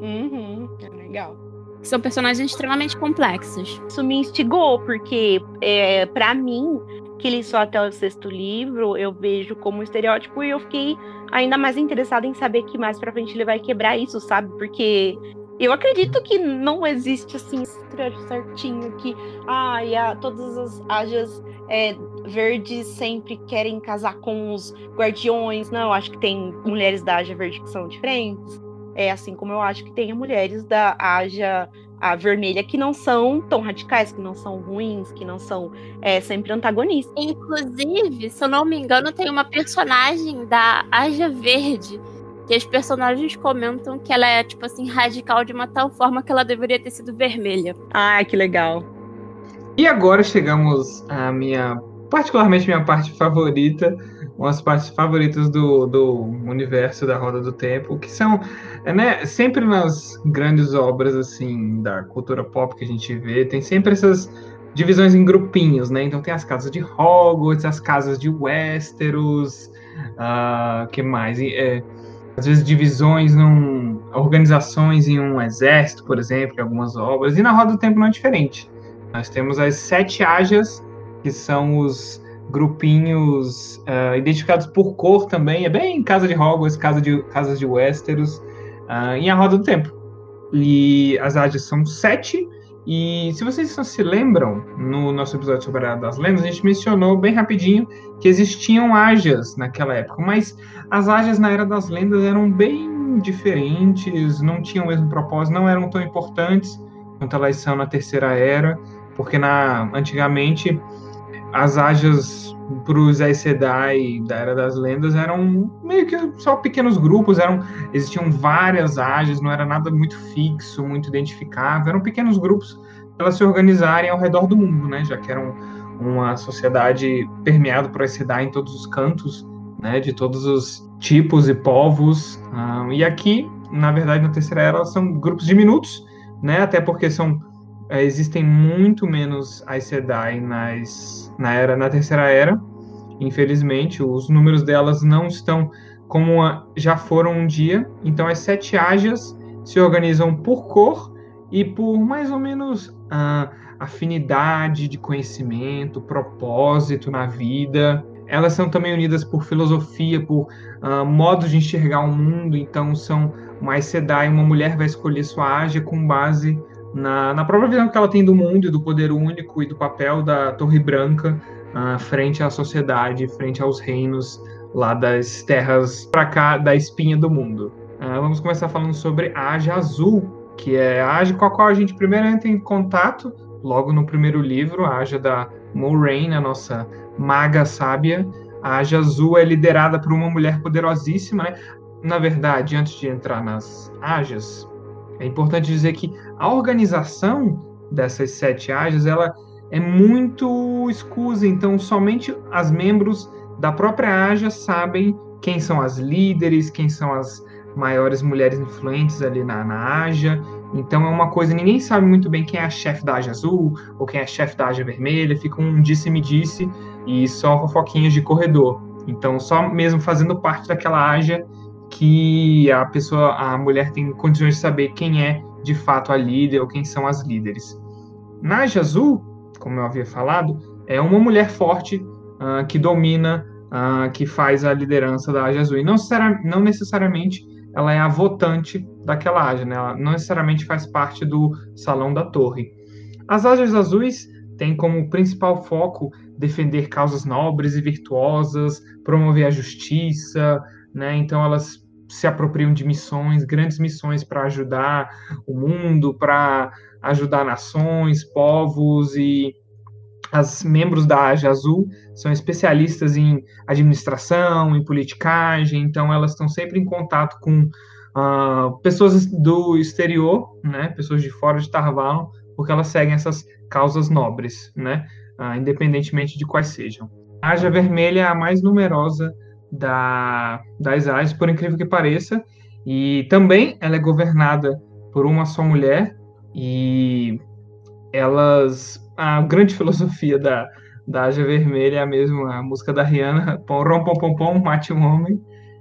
Uhum, é legal. São personagens extremamente complexos. Isso me instigou, porque é, para mim, que li só até o sexto livro, eu vejo como estereótipo e eu fiquei ainda mais interessada em saber que mais pra frente ele vai quebrar isso, sabe? Porque eu acredito que não existe assim estereótipo certinho que ai, a, todas as ajas é, verdes sempre querem casar com os guardiões. Não, acho que tem mulheres da Aja Verde que são diferentes. É assim como eu acho que tem mulheres da Aja a vermelha que não são tão radicais, que não são ruins, que não são é, sempre antagonistas. Inclusive, se eu não me engano, tem uma personagem da Aja Verde que os personagens comentam que ela é, tipo assim, radical de uma tal forma que ela deveria ter sido vermelha. Ah, que legal. E agora chegamos à minha, particularmente minha parte favorita, umas partes favoritas do, do universo da Roda do Tempo, que são, é, né, sempre nas grandes obras, assim, da cultura pop que a gente vê, tem sempre essas divisões em grupinhos, né? Então tem as casas de Hogwarts, as casas de Westeros, ah, que mais? E, é, às vezes divisões num organizações em um exército, por exemplo, em algumas obras, e na Roda do Tempo não é diferente. Nós temos as sete Ajas, que são os grupinhos ah, identificados por cor também. É bem casa de Hogwarts, casa de, casas de Westeros, ah, em A Roda do Tempo. E as Ajas são sete. E se vocês se lembram, no nosso episódio sobre a das Lendas, a gente mencionou bem rapidinho que existiam Ajas naquela época. Mas as Ajas na Era das Lendas eram bem diferentes, não tinham o mesmo propósito, não eram tão importantes quanto elas são na Terceira Era, porque na antigamente as Ajas para os Aes Sedai da Era das Lendas eram meio que só pequenos grupos, eram existiam várias Ajas, não era nada muito fixo, muito identificável, eram pequenos grupos para elas se organizarem ao redor do mundo, né, já que eram uma sociedade permeada por Aes Sedai em todos os cantos, né, de todos os tipos e povos. Um, e aqui, na verdade, na Terceira Era, são grupos diminutos, né, até porque são existem muito menos Aes Sedai nas, na, era, na Terceira Era. Infelizmente, os números delas não estão como já foram um dia. Então, as sete Ajas se organizam por cor e por mais ou menos uh, afinidade de conhecimento, propósito na vida. Elas são também unidas por filosofia, por uh, modos de enxergar o mundo. Então, são mais Sedai, uma mulher vai escolher sua Aja com base na, na própria visão que ela tem do mundo e do poder único e do papel da Torre Branca uh, frente à sociedade, frente aos reinos lá das terras para cá da espinha do mundo. Uh, vamos começar falando sobre a Aja Azul, que é a Aja com a qual a gente primeiro entra em contato logo no primeiro livro, a Aja da Moraine, a nossa maga sábia. A Aja Azul é liderada por uma mulher poderosíssima, né? Na verdade, antes de entrar nas Ajas, é importante dizer que a organização dessas sete ágias ela é muito escusa, então somente as membros da própria ágia sabem quem são as líderes, quem são as maiores mulheres influentes ali na, na ágia. Então é uma coisa, ninguém sabe muito bem quem é a chefe da ágia azul ou quem é a chefe da ágia vermelha, fica um disse-me-disse -disse, e só fofoquinhas de corredor. Então só mesmo fazendo parte daquela ágia que a pessoa, a mulher tem condições de saber quem é de fato a líder ou quem são as líderes. Naja Azul, como eu havia falado, é uma mulher forte uh, que domina, uh, que faz a liderança da Aja Azul. E não, não necessariamente ela é a votante daquela Aja, né? ela não necessariamente faz parte do Salão da Torre. As Ajas Azuis têm como principal foco defender causas nobres e virtuosas, promover a justiça, né? Então elas se apropriam de missões, grandes missões para ajudar o mundo, para ajudar nações, povos e as membros da Aja Azul são especialistas em administração, em politicagem, então elas estão sempre em contato com uh, pessoas do exterior, né, pessoas de fora de Tarvalon, porque elas seguem essas causas nobres, né, uh, independentemente de quais sejam. A Aja Vermelha é a mais numerosa da, das áreas, por incrível que pareça, e também ela é governada por uma só mulher, e elas. A grande filosofia da, da Aja Vermelha é a mesma, a música da Rihanna, pom, rom, pom, pom, pom, mate um homem.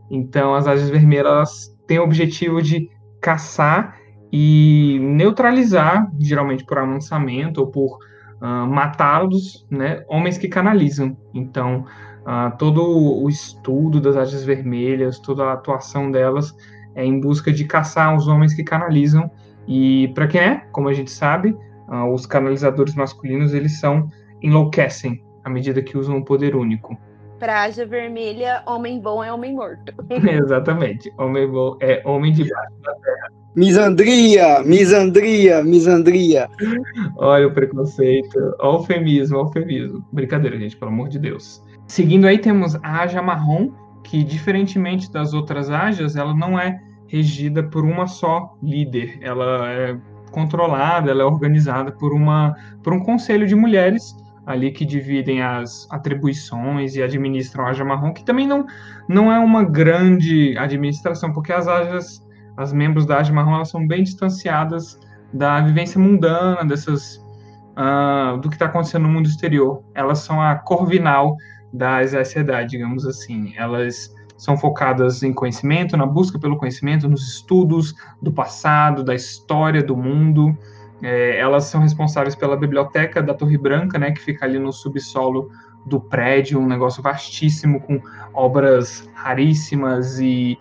Então, as Ajas Vermelhas têm o objetivo de caçar e neutralizar, geralmente por amansamento ou por uh, matá-los, né, homens que canalizam. Então, Uh, todo o estudo das áreas vermelhas, toda a atuação delas é em busca de caçar os homens que canalizam. E para quem é, como a gente sabe, uh, os canalizadores masculinos eles são enlouquecem à medida que usam o poder único. Praja vermelha, homem bom é homem morto. Exatamente. Homem bom é homem debaixo da terra. Misandria, misandria, misandria. Olha o preconceito, o eufemismo, o eufemismo. Brincadeira, gente, pelo amor de Deus. Seguindo aí temos a Aja Marrom, que diferentemente das outras Ajas, ela não é regida por uma só líder. Ela é controlada, ela é organizada por uma por um conselho de mulheres ali que dividem as atribuições e administram a Aja Marrom, que também não não é uma grande administração, porque as Ajas, as membros da Aja Marrom, elas são bem distanciadas da vivência mundana, dessas uh, do que está acontecendo no mundo exterior. Elas são a corvinal das sociedade, digamos assim. Elas são focadas em conhecimento, na busca pelo conhecimento, nos estudos do passado, da história do mundo. É, elas são responsáveis pela biblioteca da Torre Branca, né, que fica ali no subsolo do prédio, um negócio vastíssimo com obras raríssimas e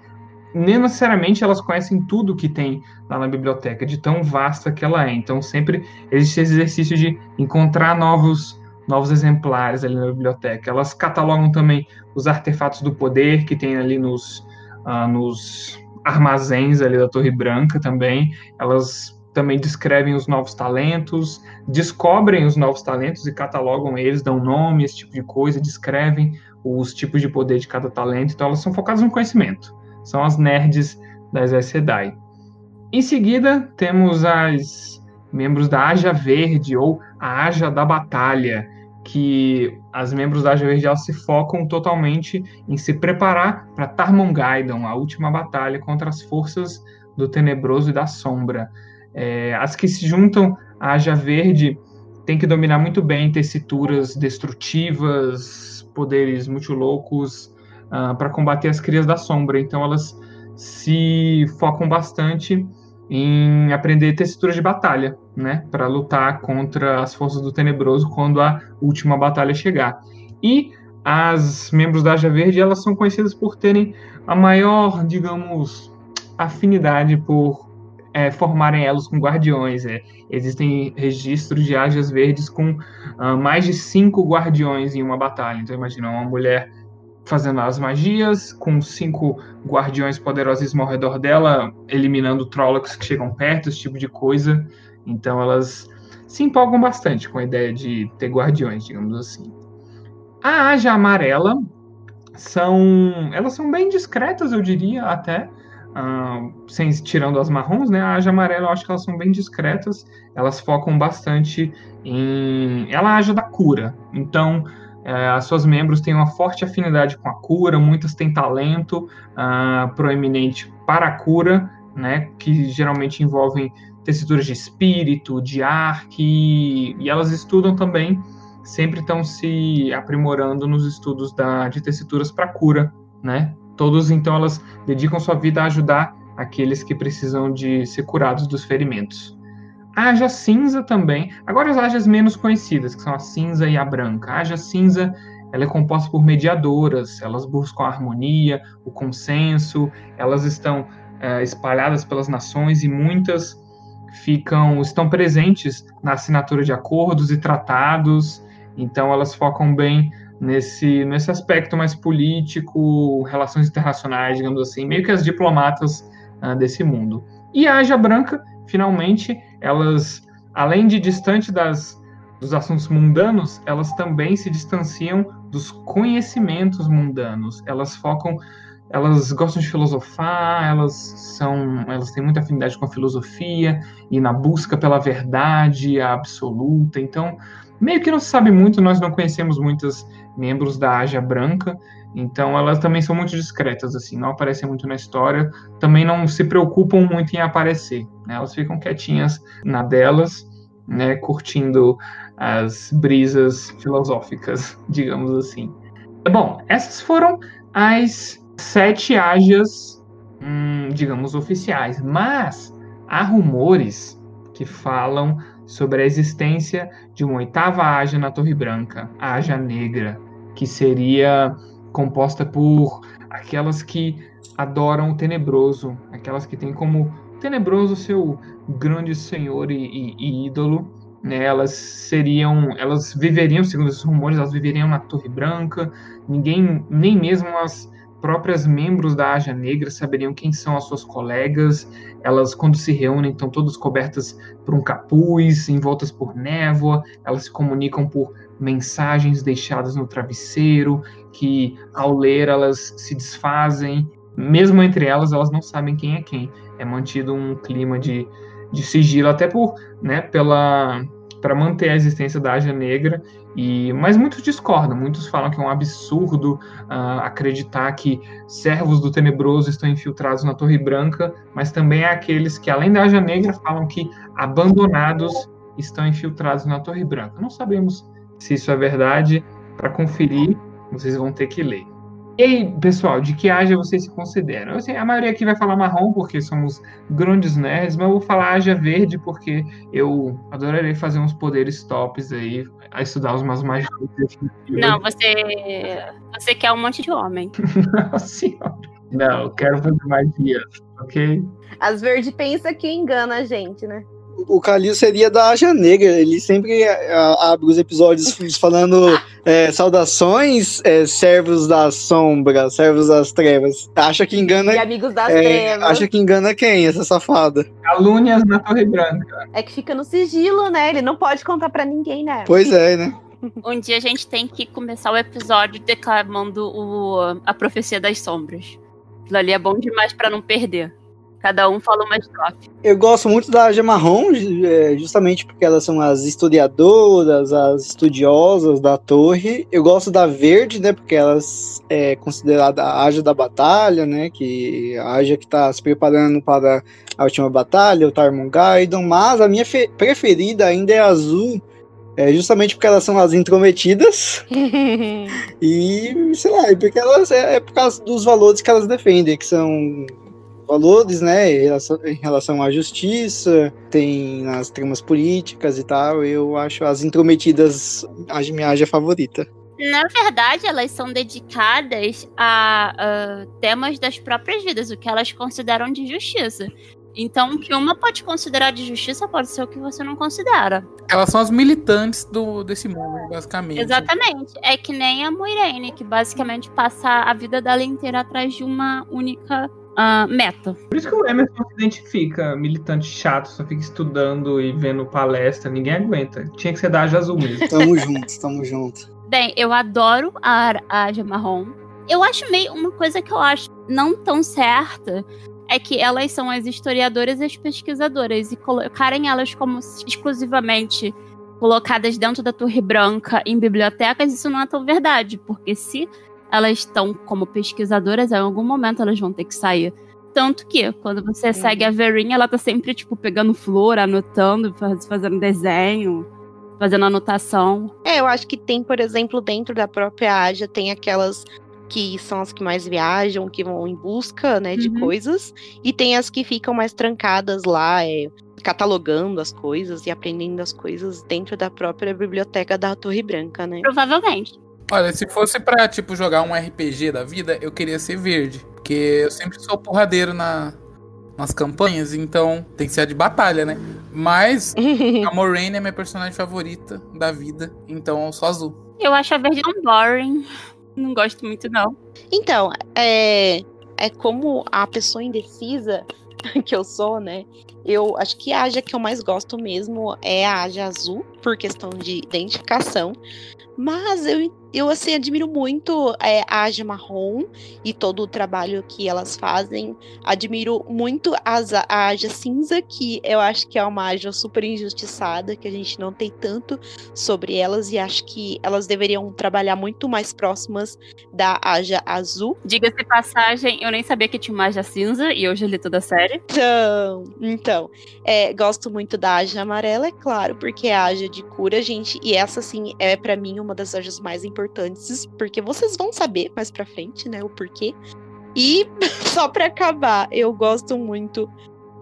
nem necessariamente elas conhecem tudo que tem lá na biblioteca, de tão vasta que ela é. Então sempre existe esse exercício de encontrar novos novos exemplares ali na biblioteca. Elas catalogam também os artefatos do poder que tem ali nos, uh, nos armazéns ali da Torre Branca também. Elas também descrevem os novos talentos, descobrem os novos talentos e catalogam eles, dão nome, esse tipo de coisa, descrevem os tipos de poder de cada talento. Então, elas são focadas no conhecimento. São as nerds das Sedai. Em seguida, temos as membros da Aja Verde ou a Aja da Batalha, que as membros da Aja Verde elas se focam totalmente em se preparar para Tarmongaidon, a última batalha contra as forças do Tenebroso e da Sombra. É, as que se juntam à Aja Verde têm que dominar muito bem tessituras destrutivas, poderes muito loucos uh, para combater as crias da Sombra. Então elas se focam bastante em aprender tessituras de batalha, né, para lutar contra as forças do Tenebroso quando a última batalha chegar. E as membros da Aja Verde, elas são conhecidas por terem a maior, digamos, afinidade por é, formarem elos com guardiões. É. Existem registros de Ajas Verdes com uh, mais de cinco guardiões em uma batalha. Então, imagina uma mulher fazendo as magias, com cinco guardiões poderosíssimos ao redor dela, eliminando Trollocs que chegam perto, esse tipo de coisa. Então elas se empolgam bastante com a ideia de ter guardiões, digamos assim. A Aja Amarela são. Elas são bem discretas, eu diria, até. Uh, sem tirando as marrons, né? A Aja Amarela, eu acho que elas são bem discretas. Elas focam bastante em. Ela age da cura. Então, é, as suas membros têm uma forte afinidade com a cura, muitas têm talento uh, proeminente para a cura, né, que geralmente envolvem tessituras de espírito, de ar, que, e elas estudam também, sempre estão se aprimorando nos estudos da, de tessituras para cura, né? Todos, então, elas dedicam sua vida a ajudar aqueles que precisam de ser curados dos ferimentos. A Aja Cinza também. Agora as Ajas menos conhecidas, que são a cinza e a branca. A Aja Cinza ela é composta por mediadoras, elas buscam a harmonia, o consenso, elas estão é, espalhadas pelas nações e muitas ficam estão presentes na assinatura de acordos e tratados, então elas focam bem nesse nesse aspecto mais político, relações internacionais, digamos assim, meio que as diplomatas uh, desse mundo. E a Aja Branca, finalmente, elas, além de distante das, dos assuntos mundanos, elas também se distanciam dos conhecimentos mundanos. Elas focam, elas gostam de filosofar, elas são, elas têm muita afinidade com a filosofia e na busca pela verdade absoluta. Então, meio que não se sabe muito, nós não conhecemos muitos membros da Ágia Branca, então elas também são muito discretas, assim, não aparecem muito na história, também não se preocupam muito em aparecer, né? Elas ficam quietinhas na delas, né, curtindo as brisas filosóficas, digamos assim. Bom, essas foram as sete ágias, hum, digamos, oficiais, mas há rumores que falam sobre a existência de uma oitava ágia na Torre Branca, a ágia negra, que seria composta por aquelas que adoram o tenebroso, aquelas que têm como tenebroso seu grande senhor e, e, e ídolo, né, elas seriam, elas viveriam, segundo esses rumores, elas viveriam na Torre Branca. Ninguém, nem mesmo as próprias membros da Aja Negra saberiam quem são as suas colegas. Elas, quando se reúnem, estão todas cobertas por um capuz, envoltas por névoa. Elas se comunicam por mensagens deixadas no travesseiro, que ao ler elas se desfazem. Mesmo entre elas, elas não sabem quem é quem. É mantido um clima de, de sigilo, até por, né, pela para manter a existência da Ágia Negra, e mas muitos discordam, muitos falam que é um absurdo uh, acreditar que servos do Tenebroso estão infiltrados na Torre Branca, mas também há aqueles que, além da Ágia Negra, falam que abandonados estão infiltrados na Torre Branca. Não sabemos se isso é verdade, para conferir, vocês vão ter que ler. E aí, pessoal, de que haja vocês se consideram? Eu sei, a maioria aqui vai falar marrom, porque somos grandes nerds, mas eu vou falar haja verde, porque eu adoraria fazer uns poderes tops aí, a estudar os mais magias. Não, você, você quer um monte de homem. Nossa senhora. Não, eu quero fazer magia, ok? As verde pensa que engana a gente, né? O Kalil seria da Aja Negra. Ele sempre é, abre os episódios falando é, saudações, é, servos da sombra, servos das trevas. Acha que engana. E amigos das é, trevas. acha que engana quem, essa safada? Calúnias na Torre Branca. É que fica no sigilo, né? Ele não pode contar pra ninguém, né? Pois é, né? Um dia a gente tem que começar o episódio declamando o, a profecia das sombras. Aquilo ali é bom demais pra não perder. Cada um fala uma estrofe. Eu gosto muito da Aja Marrom, é, justamente porque elas são as historiadoras, as estudiosas da torre. Eu gosto da Verde, né? Porque elas é considerada a Aja da batalha, né? Que a Aja que está se preparando para a última batalha, o Tarmongaidon. Mas a minha fe- preferida ainda é a Azul. É justamente porque elas são as intrometidas e, sei lá, e porque elas é, é por causa dos valores que elas defendem, que são valores, né, em relação, em relação à justiça, tem nas tramas políticas e tal. Eu acho as intrometidas a minha área favorita. Na verdade, elas são dedicadas a, a temas das próprias vidas, o que elas consideram de justiça. Então, o que uma pode considerar de justiça pode ser o que você não considera. Elas são as militantes do, desse mundo, basicamente. Exatamente. É que nem a Moiraine, que basicamente passa a vida dela inteira atrás de uma única ah, meta. Por isso que o Emerson se identifica, militante chato, só fica estudando e vendo palestra, ninguém aguenta. Tinha que ser da Aja Azul mesmo. Tamo junto, tamo junto. Bem, eu adoro a a Aja Marrom. Eu acho meio uma coisa que eu acho não tão certa é que elas são as historiadoras e as pesquisadoras e colocarem elas como exclusivamente colocadas dentro da Torre Branca em bibliotecas, isso não é tão verdade, porque se elas estão como pesquisadoras, em algum momento elas vão ter que sair. Tanto que, quando você segue a Verin, ela tá sempre, tipo, pegando flor, anotando, faz- fazendo desenho, fazendo anotação. É, eu acho que tem, por exemplo, dentro da própria Aja, tem aquelas que são as que mais viajam, que vão em busca, né, de Uhum. coisas, e tem as que ficam mais trancadas lá, é, catalogando as coisas e aprendendo as coisas dentro da própria biblioteca da Torre Branca, né? Provavelmente. Olha, se fosse pra, tipo, jogar um RPG da vida, eu queria ser verde. Porque eu sempre sou porradeiro na, nas campanhas, então tem que ser a de batalha, né? Mas a Moraine é minha personagem favorita da vida, então eu sou azul. Eu acho a verde tão boring. Não gosto muito, não. Então, é, é como a pessoa indecisa que eu sou, né? Eu acho que a Aja que eu mais gosto mesmo é a Aja azul, por questão de identificação. Mas eu, eu assim, admiro muito é, a Aja marrom e todo o trabalho que elas fazem. Admiro muito as, a Aja cinza, que eu acho que é uma Aja super injustiçada, que a gente não tem tanto sobre elas. E acho que elas deveriam trabalhar muito mais próximas da Aja azul. Diga-se passagem, eu nem sabia que tinha uma Aja cinza e hoje eu li toda a série. Então, então é, gosto muito da Aja amarela, é claro, porque é a Aja de cura, gente. E essa, assim, é pra mim uma das Ajas mais importantes, porque vocês vão saber mais pra frente, né, o porquê. E, só pra acabar, eu gosto muito.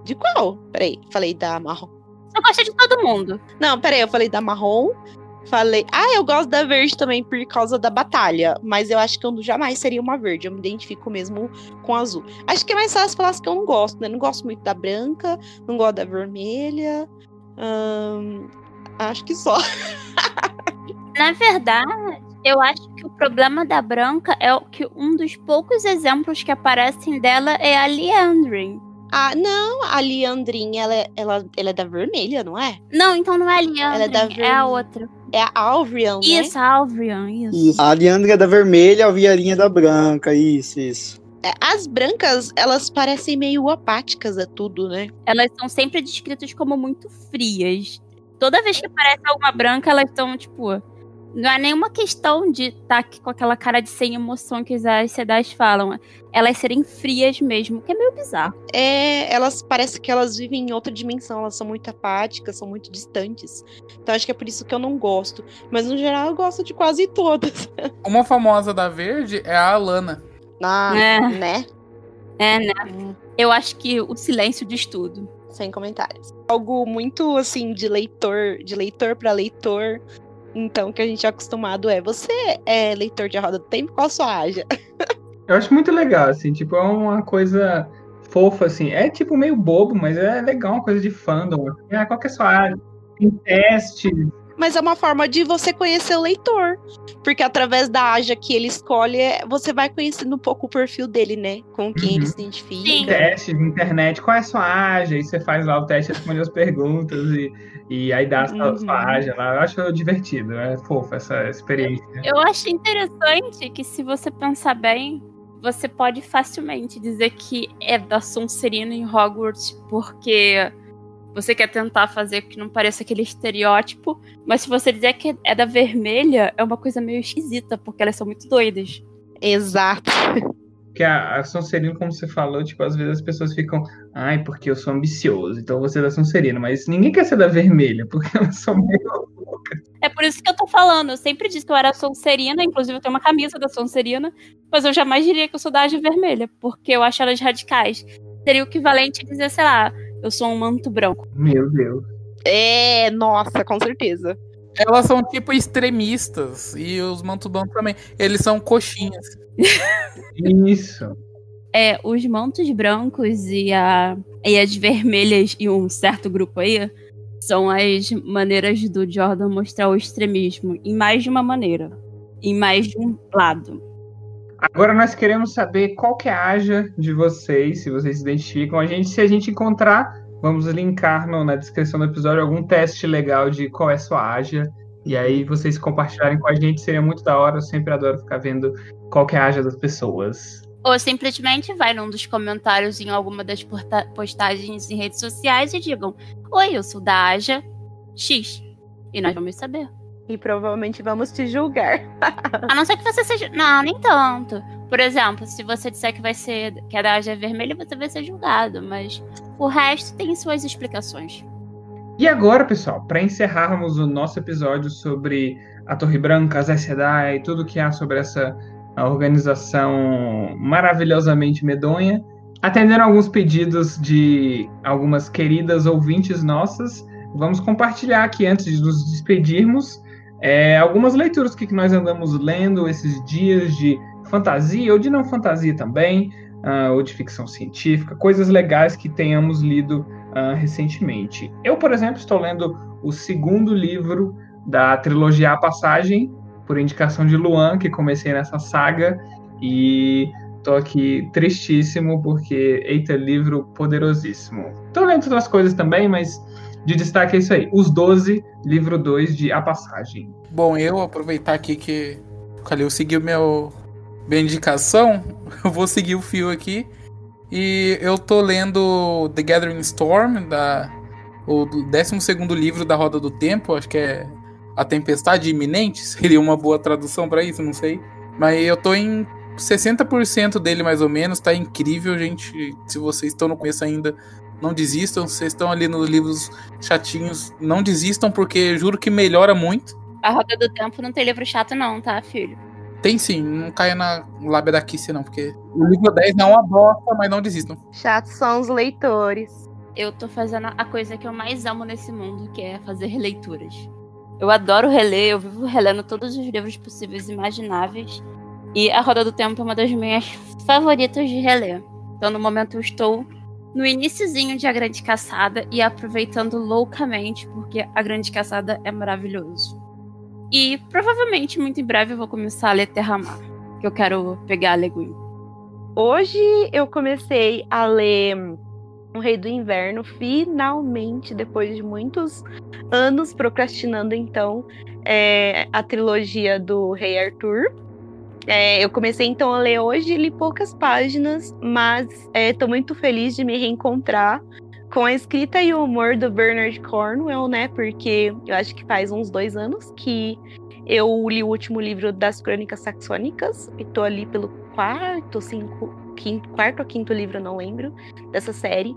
De qual? Peraí, falei da marrom. Eu gosto de todo mundo. Não, peraí, eu falei da marrom. Falei. Ah, eu gosto da verde também por causa da batalha. Mas eu acho que eu jamais seria uma verde. Eu me identifico mesmo com azul. Acho que é mais fácil falar que eu não gosto, né? Não gosto muito da branca, não gosto da vermelha. ahn, acho que só. Na verdade, eu acho que o problema da Branca é o que um dos poucos exemplos que aparecem dela é a Leandrin. Ah, não, a Leandrinha, ela, é- ela, ela é da vermelha, não é? Não, então não é a Leandrin, Ela é da é, a outra. É a Alvrian, né? Isso, a Alvrian, isso. Isso. A Leandra é da vermelha, a Viarinha da branca, isso, isso. É, As brancas, elas parecem meio apáticas a tudo, né? Elas são sempre descritas como muito frias. Toda vez que aparece alguma branca, elas estão, tipo. Não é nenhuma questão de estar com aquela cara de sem emoção que as sedais falam. Elas serem frias mesmo, que é meio bizarro. É, elas parece que elas vivem em outra dimensão, elas são muito apáticas, são muito distantes. Então acho que é por isso que eu não gosto. Mas no geral eu gosto de quase todas. Uma famosa da verde é a Alana. Ah, É. né? É, né? Hum, Eu acho que o silêncio diz tudo. Sem comentários. Algo muito assim de leitor, de leitor para leitor. Então, que a gente é acostumado é, você é leitor de Roda do Tempo, qual sua haja? Eu acho muito legal, assim, tipo, é uma coisa fofa, assim. É tipo meio bobo, mas é legal, uma coisa de fandom. assim. Ah, qual que é a sua área? Tem teste. Mas é uma forma de você conhecer o leitor. Porque através da Aja que ele escolhe, é- você vai conhecendo um pouco o perfil dele, né? Com quem Uhum. ele se identifica. Sim. teste de internet, qual é a sua área? Aí você faz lá o teste, responde as perguntas e, e aí dá a sua, Uhum. sua área lá. Eu acho divertido, é fofo essa experiência. Eu acho interessante que, se você pensar bem, você pode facilmente dizer que é da Sonserina em Hogwarts, porque você quer tentar fazer que não pareça aquele estereótipo, mas se você dizer que é da vermelha, é uma coisa meio esquisita, porque elas são muito doidas. Exato. Porque a, a Sonserina, como você falou, tipo, às vezes as pessoas ficam, ai, porque eu sou ambicioso, então você é da Sonserina, mas ninguém quer ser da vermelha, porque elas são meio. É por isso que eu tô falando. Eu sempre disse que eu era Sonserina, inclusive eu tenho uma camisa da Sonserina, mas eu jamais diria que eu sou da Age Vermelha, porque eu acho elas radicais. Seria o equivalente a dizer, sei lá, eu sou um manto branco. Meu Deus. É, nossa, com certeza. Elas são tipo extremistas. E os mantubanos também. Eles são coxinhas. Isso. É, os mantos brancos e, a, e as vermelhas e um certo grupo aí são as maneiras do Jordan mostrar o extremismo em mais de uma maneira, em mais de um lado. Agora nós queremos saber qual que é a Aja de vocês, se vocês se identificam. A gente, se a gente encontrar, vamos linkar no- na descrição do episódio algum teste legal de qual é sua Aja. E aí vocês compartilharem com a gente, seria muito da hora. Eu sempre adoro ficar vendo qual que é a Aja das pessoas. Ou simplesmente vai num dos comentários em alguma das postagens em redes sociais e digam: Oi, eu sou da Aja X. E nós vamos saber. E provavelmente vamos te julgar. A não ser que você seja. Não, nem tanto. Por exemplo, se você disser que vai ser. que a da é vermelha, você vai ser julgado. Mas o resto tem suas explicações. E agora, pessoal, para encerrarmos o nosso episódio sobre a Torre Branca, as Sedai e tudo que há sobre essa organização maravilhosamente medonha, atendendo alguns pedidos de algumas queridas ouvintes nossas, vamos compartilhar aqui antes de nos despedirmos é, algumas leituras que nós andamos lendo esses dias de fantasia ou de não fantasia também, ah, ou de ficção científica, coisas legais que tenhamos lido ah, recentemente. Eu, por exemplo, estou lendo o segundo livro da trilogia A Passagem, por indicação de Luan, que comecei nessa saga, e tô aqui tristíssimo porque, eita, livro poderosíssimo. Tô lendo outras coisas também, mas de destaque é isso aí. Os 12, livro 2 de A Passagem. Bom, eu aproveitar aqui que o Calil seguiu meu, minha indicação, eu vou seguir o fio aqui. E eu tô lendo The Gathering Storm, da, o 12 livro da Roda do Tempo, acho que é A Tempestade Iminente, seria uma boa tradução pra isso, não sei. Mas eu tô em 60% dele mais ou menos, tá incrível, gente. Se vocês estão no começo ainda, não desistam. Se vocês estão ali nos livros chatinhos, não desistam, porque juro que melhora muito. A Roda do Tempo não tem livro chato, não, tá, filho? Tem sim, não caia na lábia da Kissy, não, porque o livro 10 é uma bosta, mas não desistam. Chatos são os leitores. Eu tô fazendo a coisa que eu mais amo nesse mundo, que é fazer releituras. Eu adoro reler, eu vivo relendo todos os livros possíveis e imagináveis. E A Roda do Tempo é uma das minhas favoritas de reler. Então, no momento, eu estou no iniciozinho de A Grande Caçada e aproveitando loucamente, porque A Grande Caçada é maravilhoso. E provavelmente, muito em breve, eu vou começar a ler Terra-Mar, que eu quero pegar a Leguin. Hoje eu comecei a ler O Rei do Inverno, finalmente, depois de muitos anos procrastinando, então, é, a trilogia do Rei Arthur. É, eu comecei então a ler hoje, li poucas páginas, mas estou muito feliz de me reencontrar com a escrita e o humor do Bernard Cornwell, né? Porque eu acho que faz uns dois anos que eu li o último livro das Crônicas Saxônicas e tô ali pelo quarto, cinco, quinto, quarto ou quinto livro, não lembro, dessa série.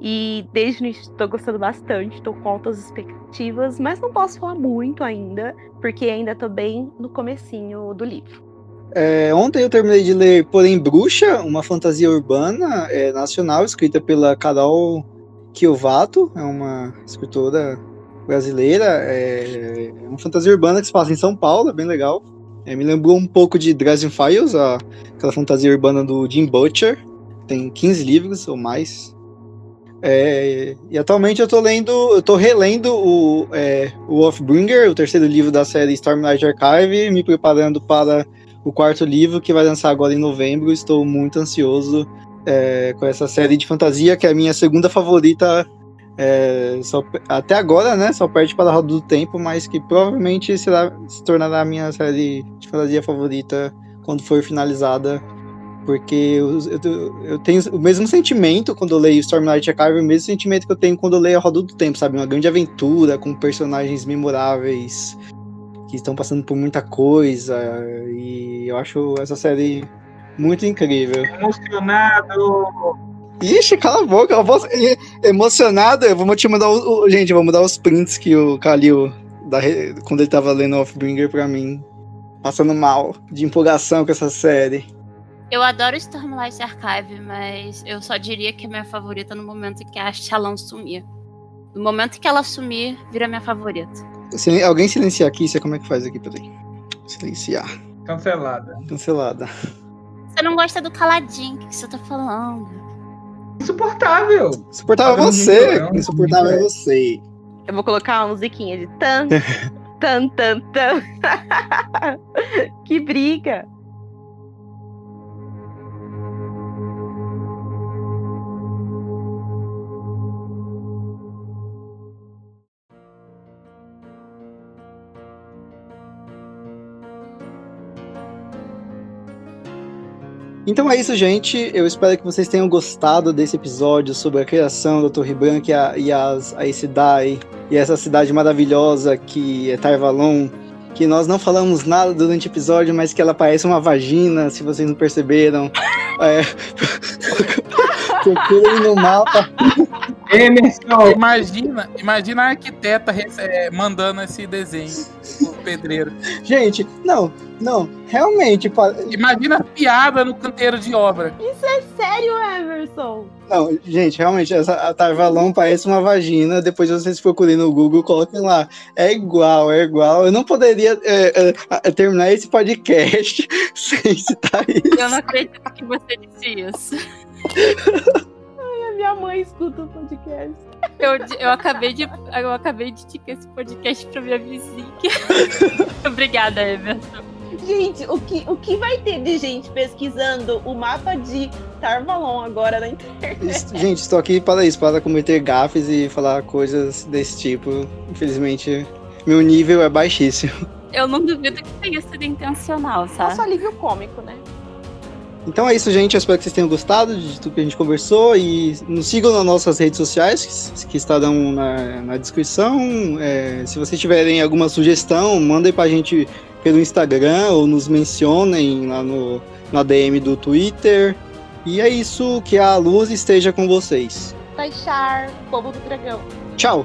E desde o início estou gostando bastante, tô com altas expectativas, mas não posso falar muito ainda, porque ainda tô bem no comecinho do livro. É, ontem eu terminei de ler Porém Bruxa, uma fantasia urbana é, nacional, escrita pela Carol Kiovato, é uma escritora brasileira. É, é uma fantasia urbana que se passa em São Paulo, é bem legal. É, me lembrou um pouco de Dresden Files, a, aquela fantasia urbana do Jim Butcher. tem 15 livros ou mais. É, e atualmente eu tô lendo, eu tô relendo o, é, o o terceiro livro da série Stormlight Archive, me preparando para o quarto livro que vai lançar agora em novembro. Estou muito ansioso é, com essa série de fantasia, que é a minha segunda favorita é, só, até agora, né? Só perde para a Roda do Tempo, mas que provavelmente será, se tornará a minha série de fantasia favorita quando for finalizada porque eu, eu, eu, tenho o mesmo sentimento quando eu leio Stormlight Archive, o mesmo sentimento que eu tenho quando eu leio A Roda do Tempo, sabe? Uma grande aventura com personagens memoráveis que estão passando por muita coisa. E eu acho essa série muito incrível. Emocionado! Ixi, cala a boca, eu vou... emocionado. Eu vou te mandar o, gente, eu vou mandar os prints que o Kalil, da, quando ele tava lendo Offbringer pra mim, passando mal de empolgação com essa série. Eu adoro Stormlight Archive, mas eu só diria que é minha favorita no momento em que a Shalom sumir. No momento que ela sumir, vira minha favorita. Se alguém silenciar aqui, você como é que faz aqui, peraí? Silenciar. Cancelada. Cancelada. Você não gosta do caladinho, o que você tá falando? Insuportável. Insuportável é você. Insuportável é você. Eu vou colocar uma musiquinha de tan, tan, tan, tan. que briga. Então é isso, gente. Eu espero que vocês tenham gostado desse episódio sobre a criação da Torre Branca e a, e as, a Isidai e essa cidade maravilhosa que é Tarvalon. Que nós não falamos nada durante o episódio, mas que ela parece uma vagina, se vocês não perceberam. É... Procurem no mapa. Emerson. Imagina, imagina a arquiteta é, mandando esse desenho pro pedreiro. Gente, não, não, realmente. Imagina a piada no canteiro de obra. Isso é sério, Emerson? Não, gente, realmente, essa, a Tarvalon parece uma vagina. Depois vocês procurem no Google, coloquem lá. É igual, é igual. Eu não poderia é, é, terminar esse podcast sem citar isso. Eu não acredito que você disse isso. Ai, a minha mãe escuta o podcast. Eu, eu, acabei de, eu acabei de indicar esse podcast pra minha vizinha. Obrigada, Emerson. Gente, o que, o que vai ter de gente pesquisando o mapa de Tarvalon agora na internet? Gente, estou aqui para isso, para cometer gafes e falar coisas desse tipo. Infelizmente, meu nível é baixíssimo. Eu não duvido que tenha sido intencional, sabe? Nosso alívio cômico, né? Então é isso, gente. Eu espero que vocês tenham gostado de tudo que a gente conversou. E nos sigam nas nossas redes sociais, que estarão na, na descrição. É, se vocês tiverem alguma sugestão, mandem pra gente pelo Instagram ou nos mencionem lá no, na DM do Twitter. E é isso. Que a luz esteja com vocês. Taixar, povo do dragão. Tchau.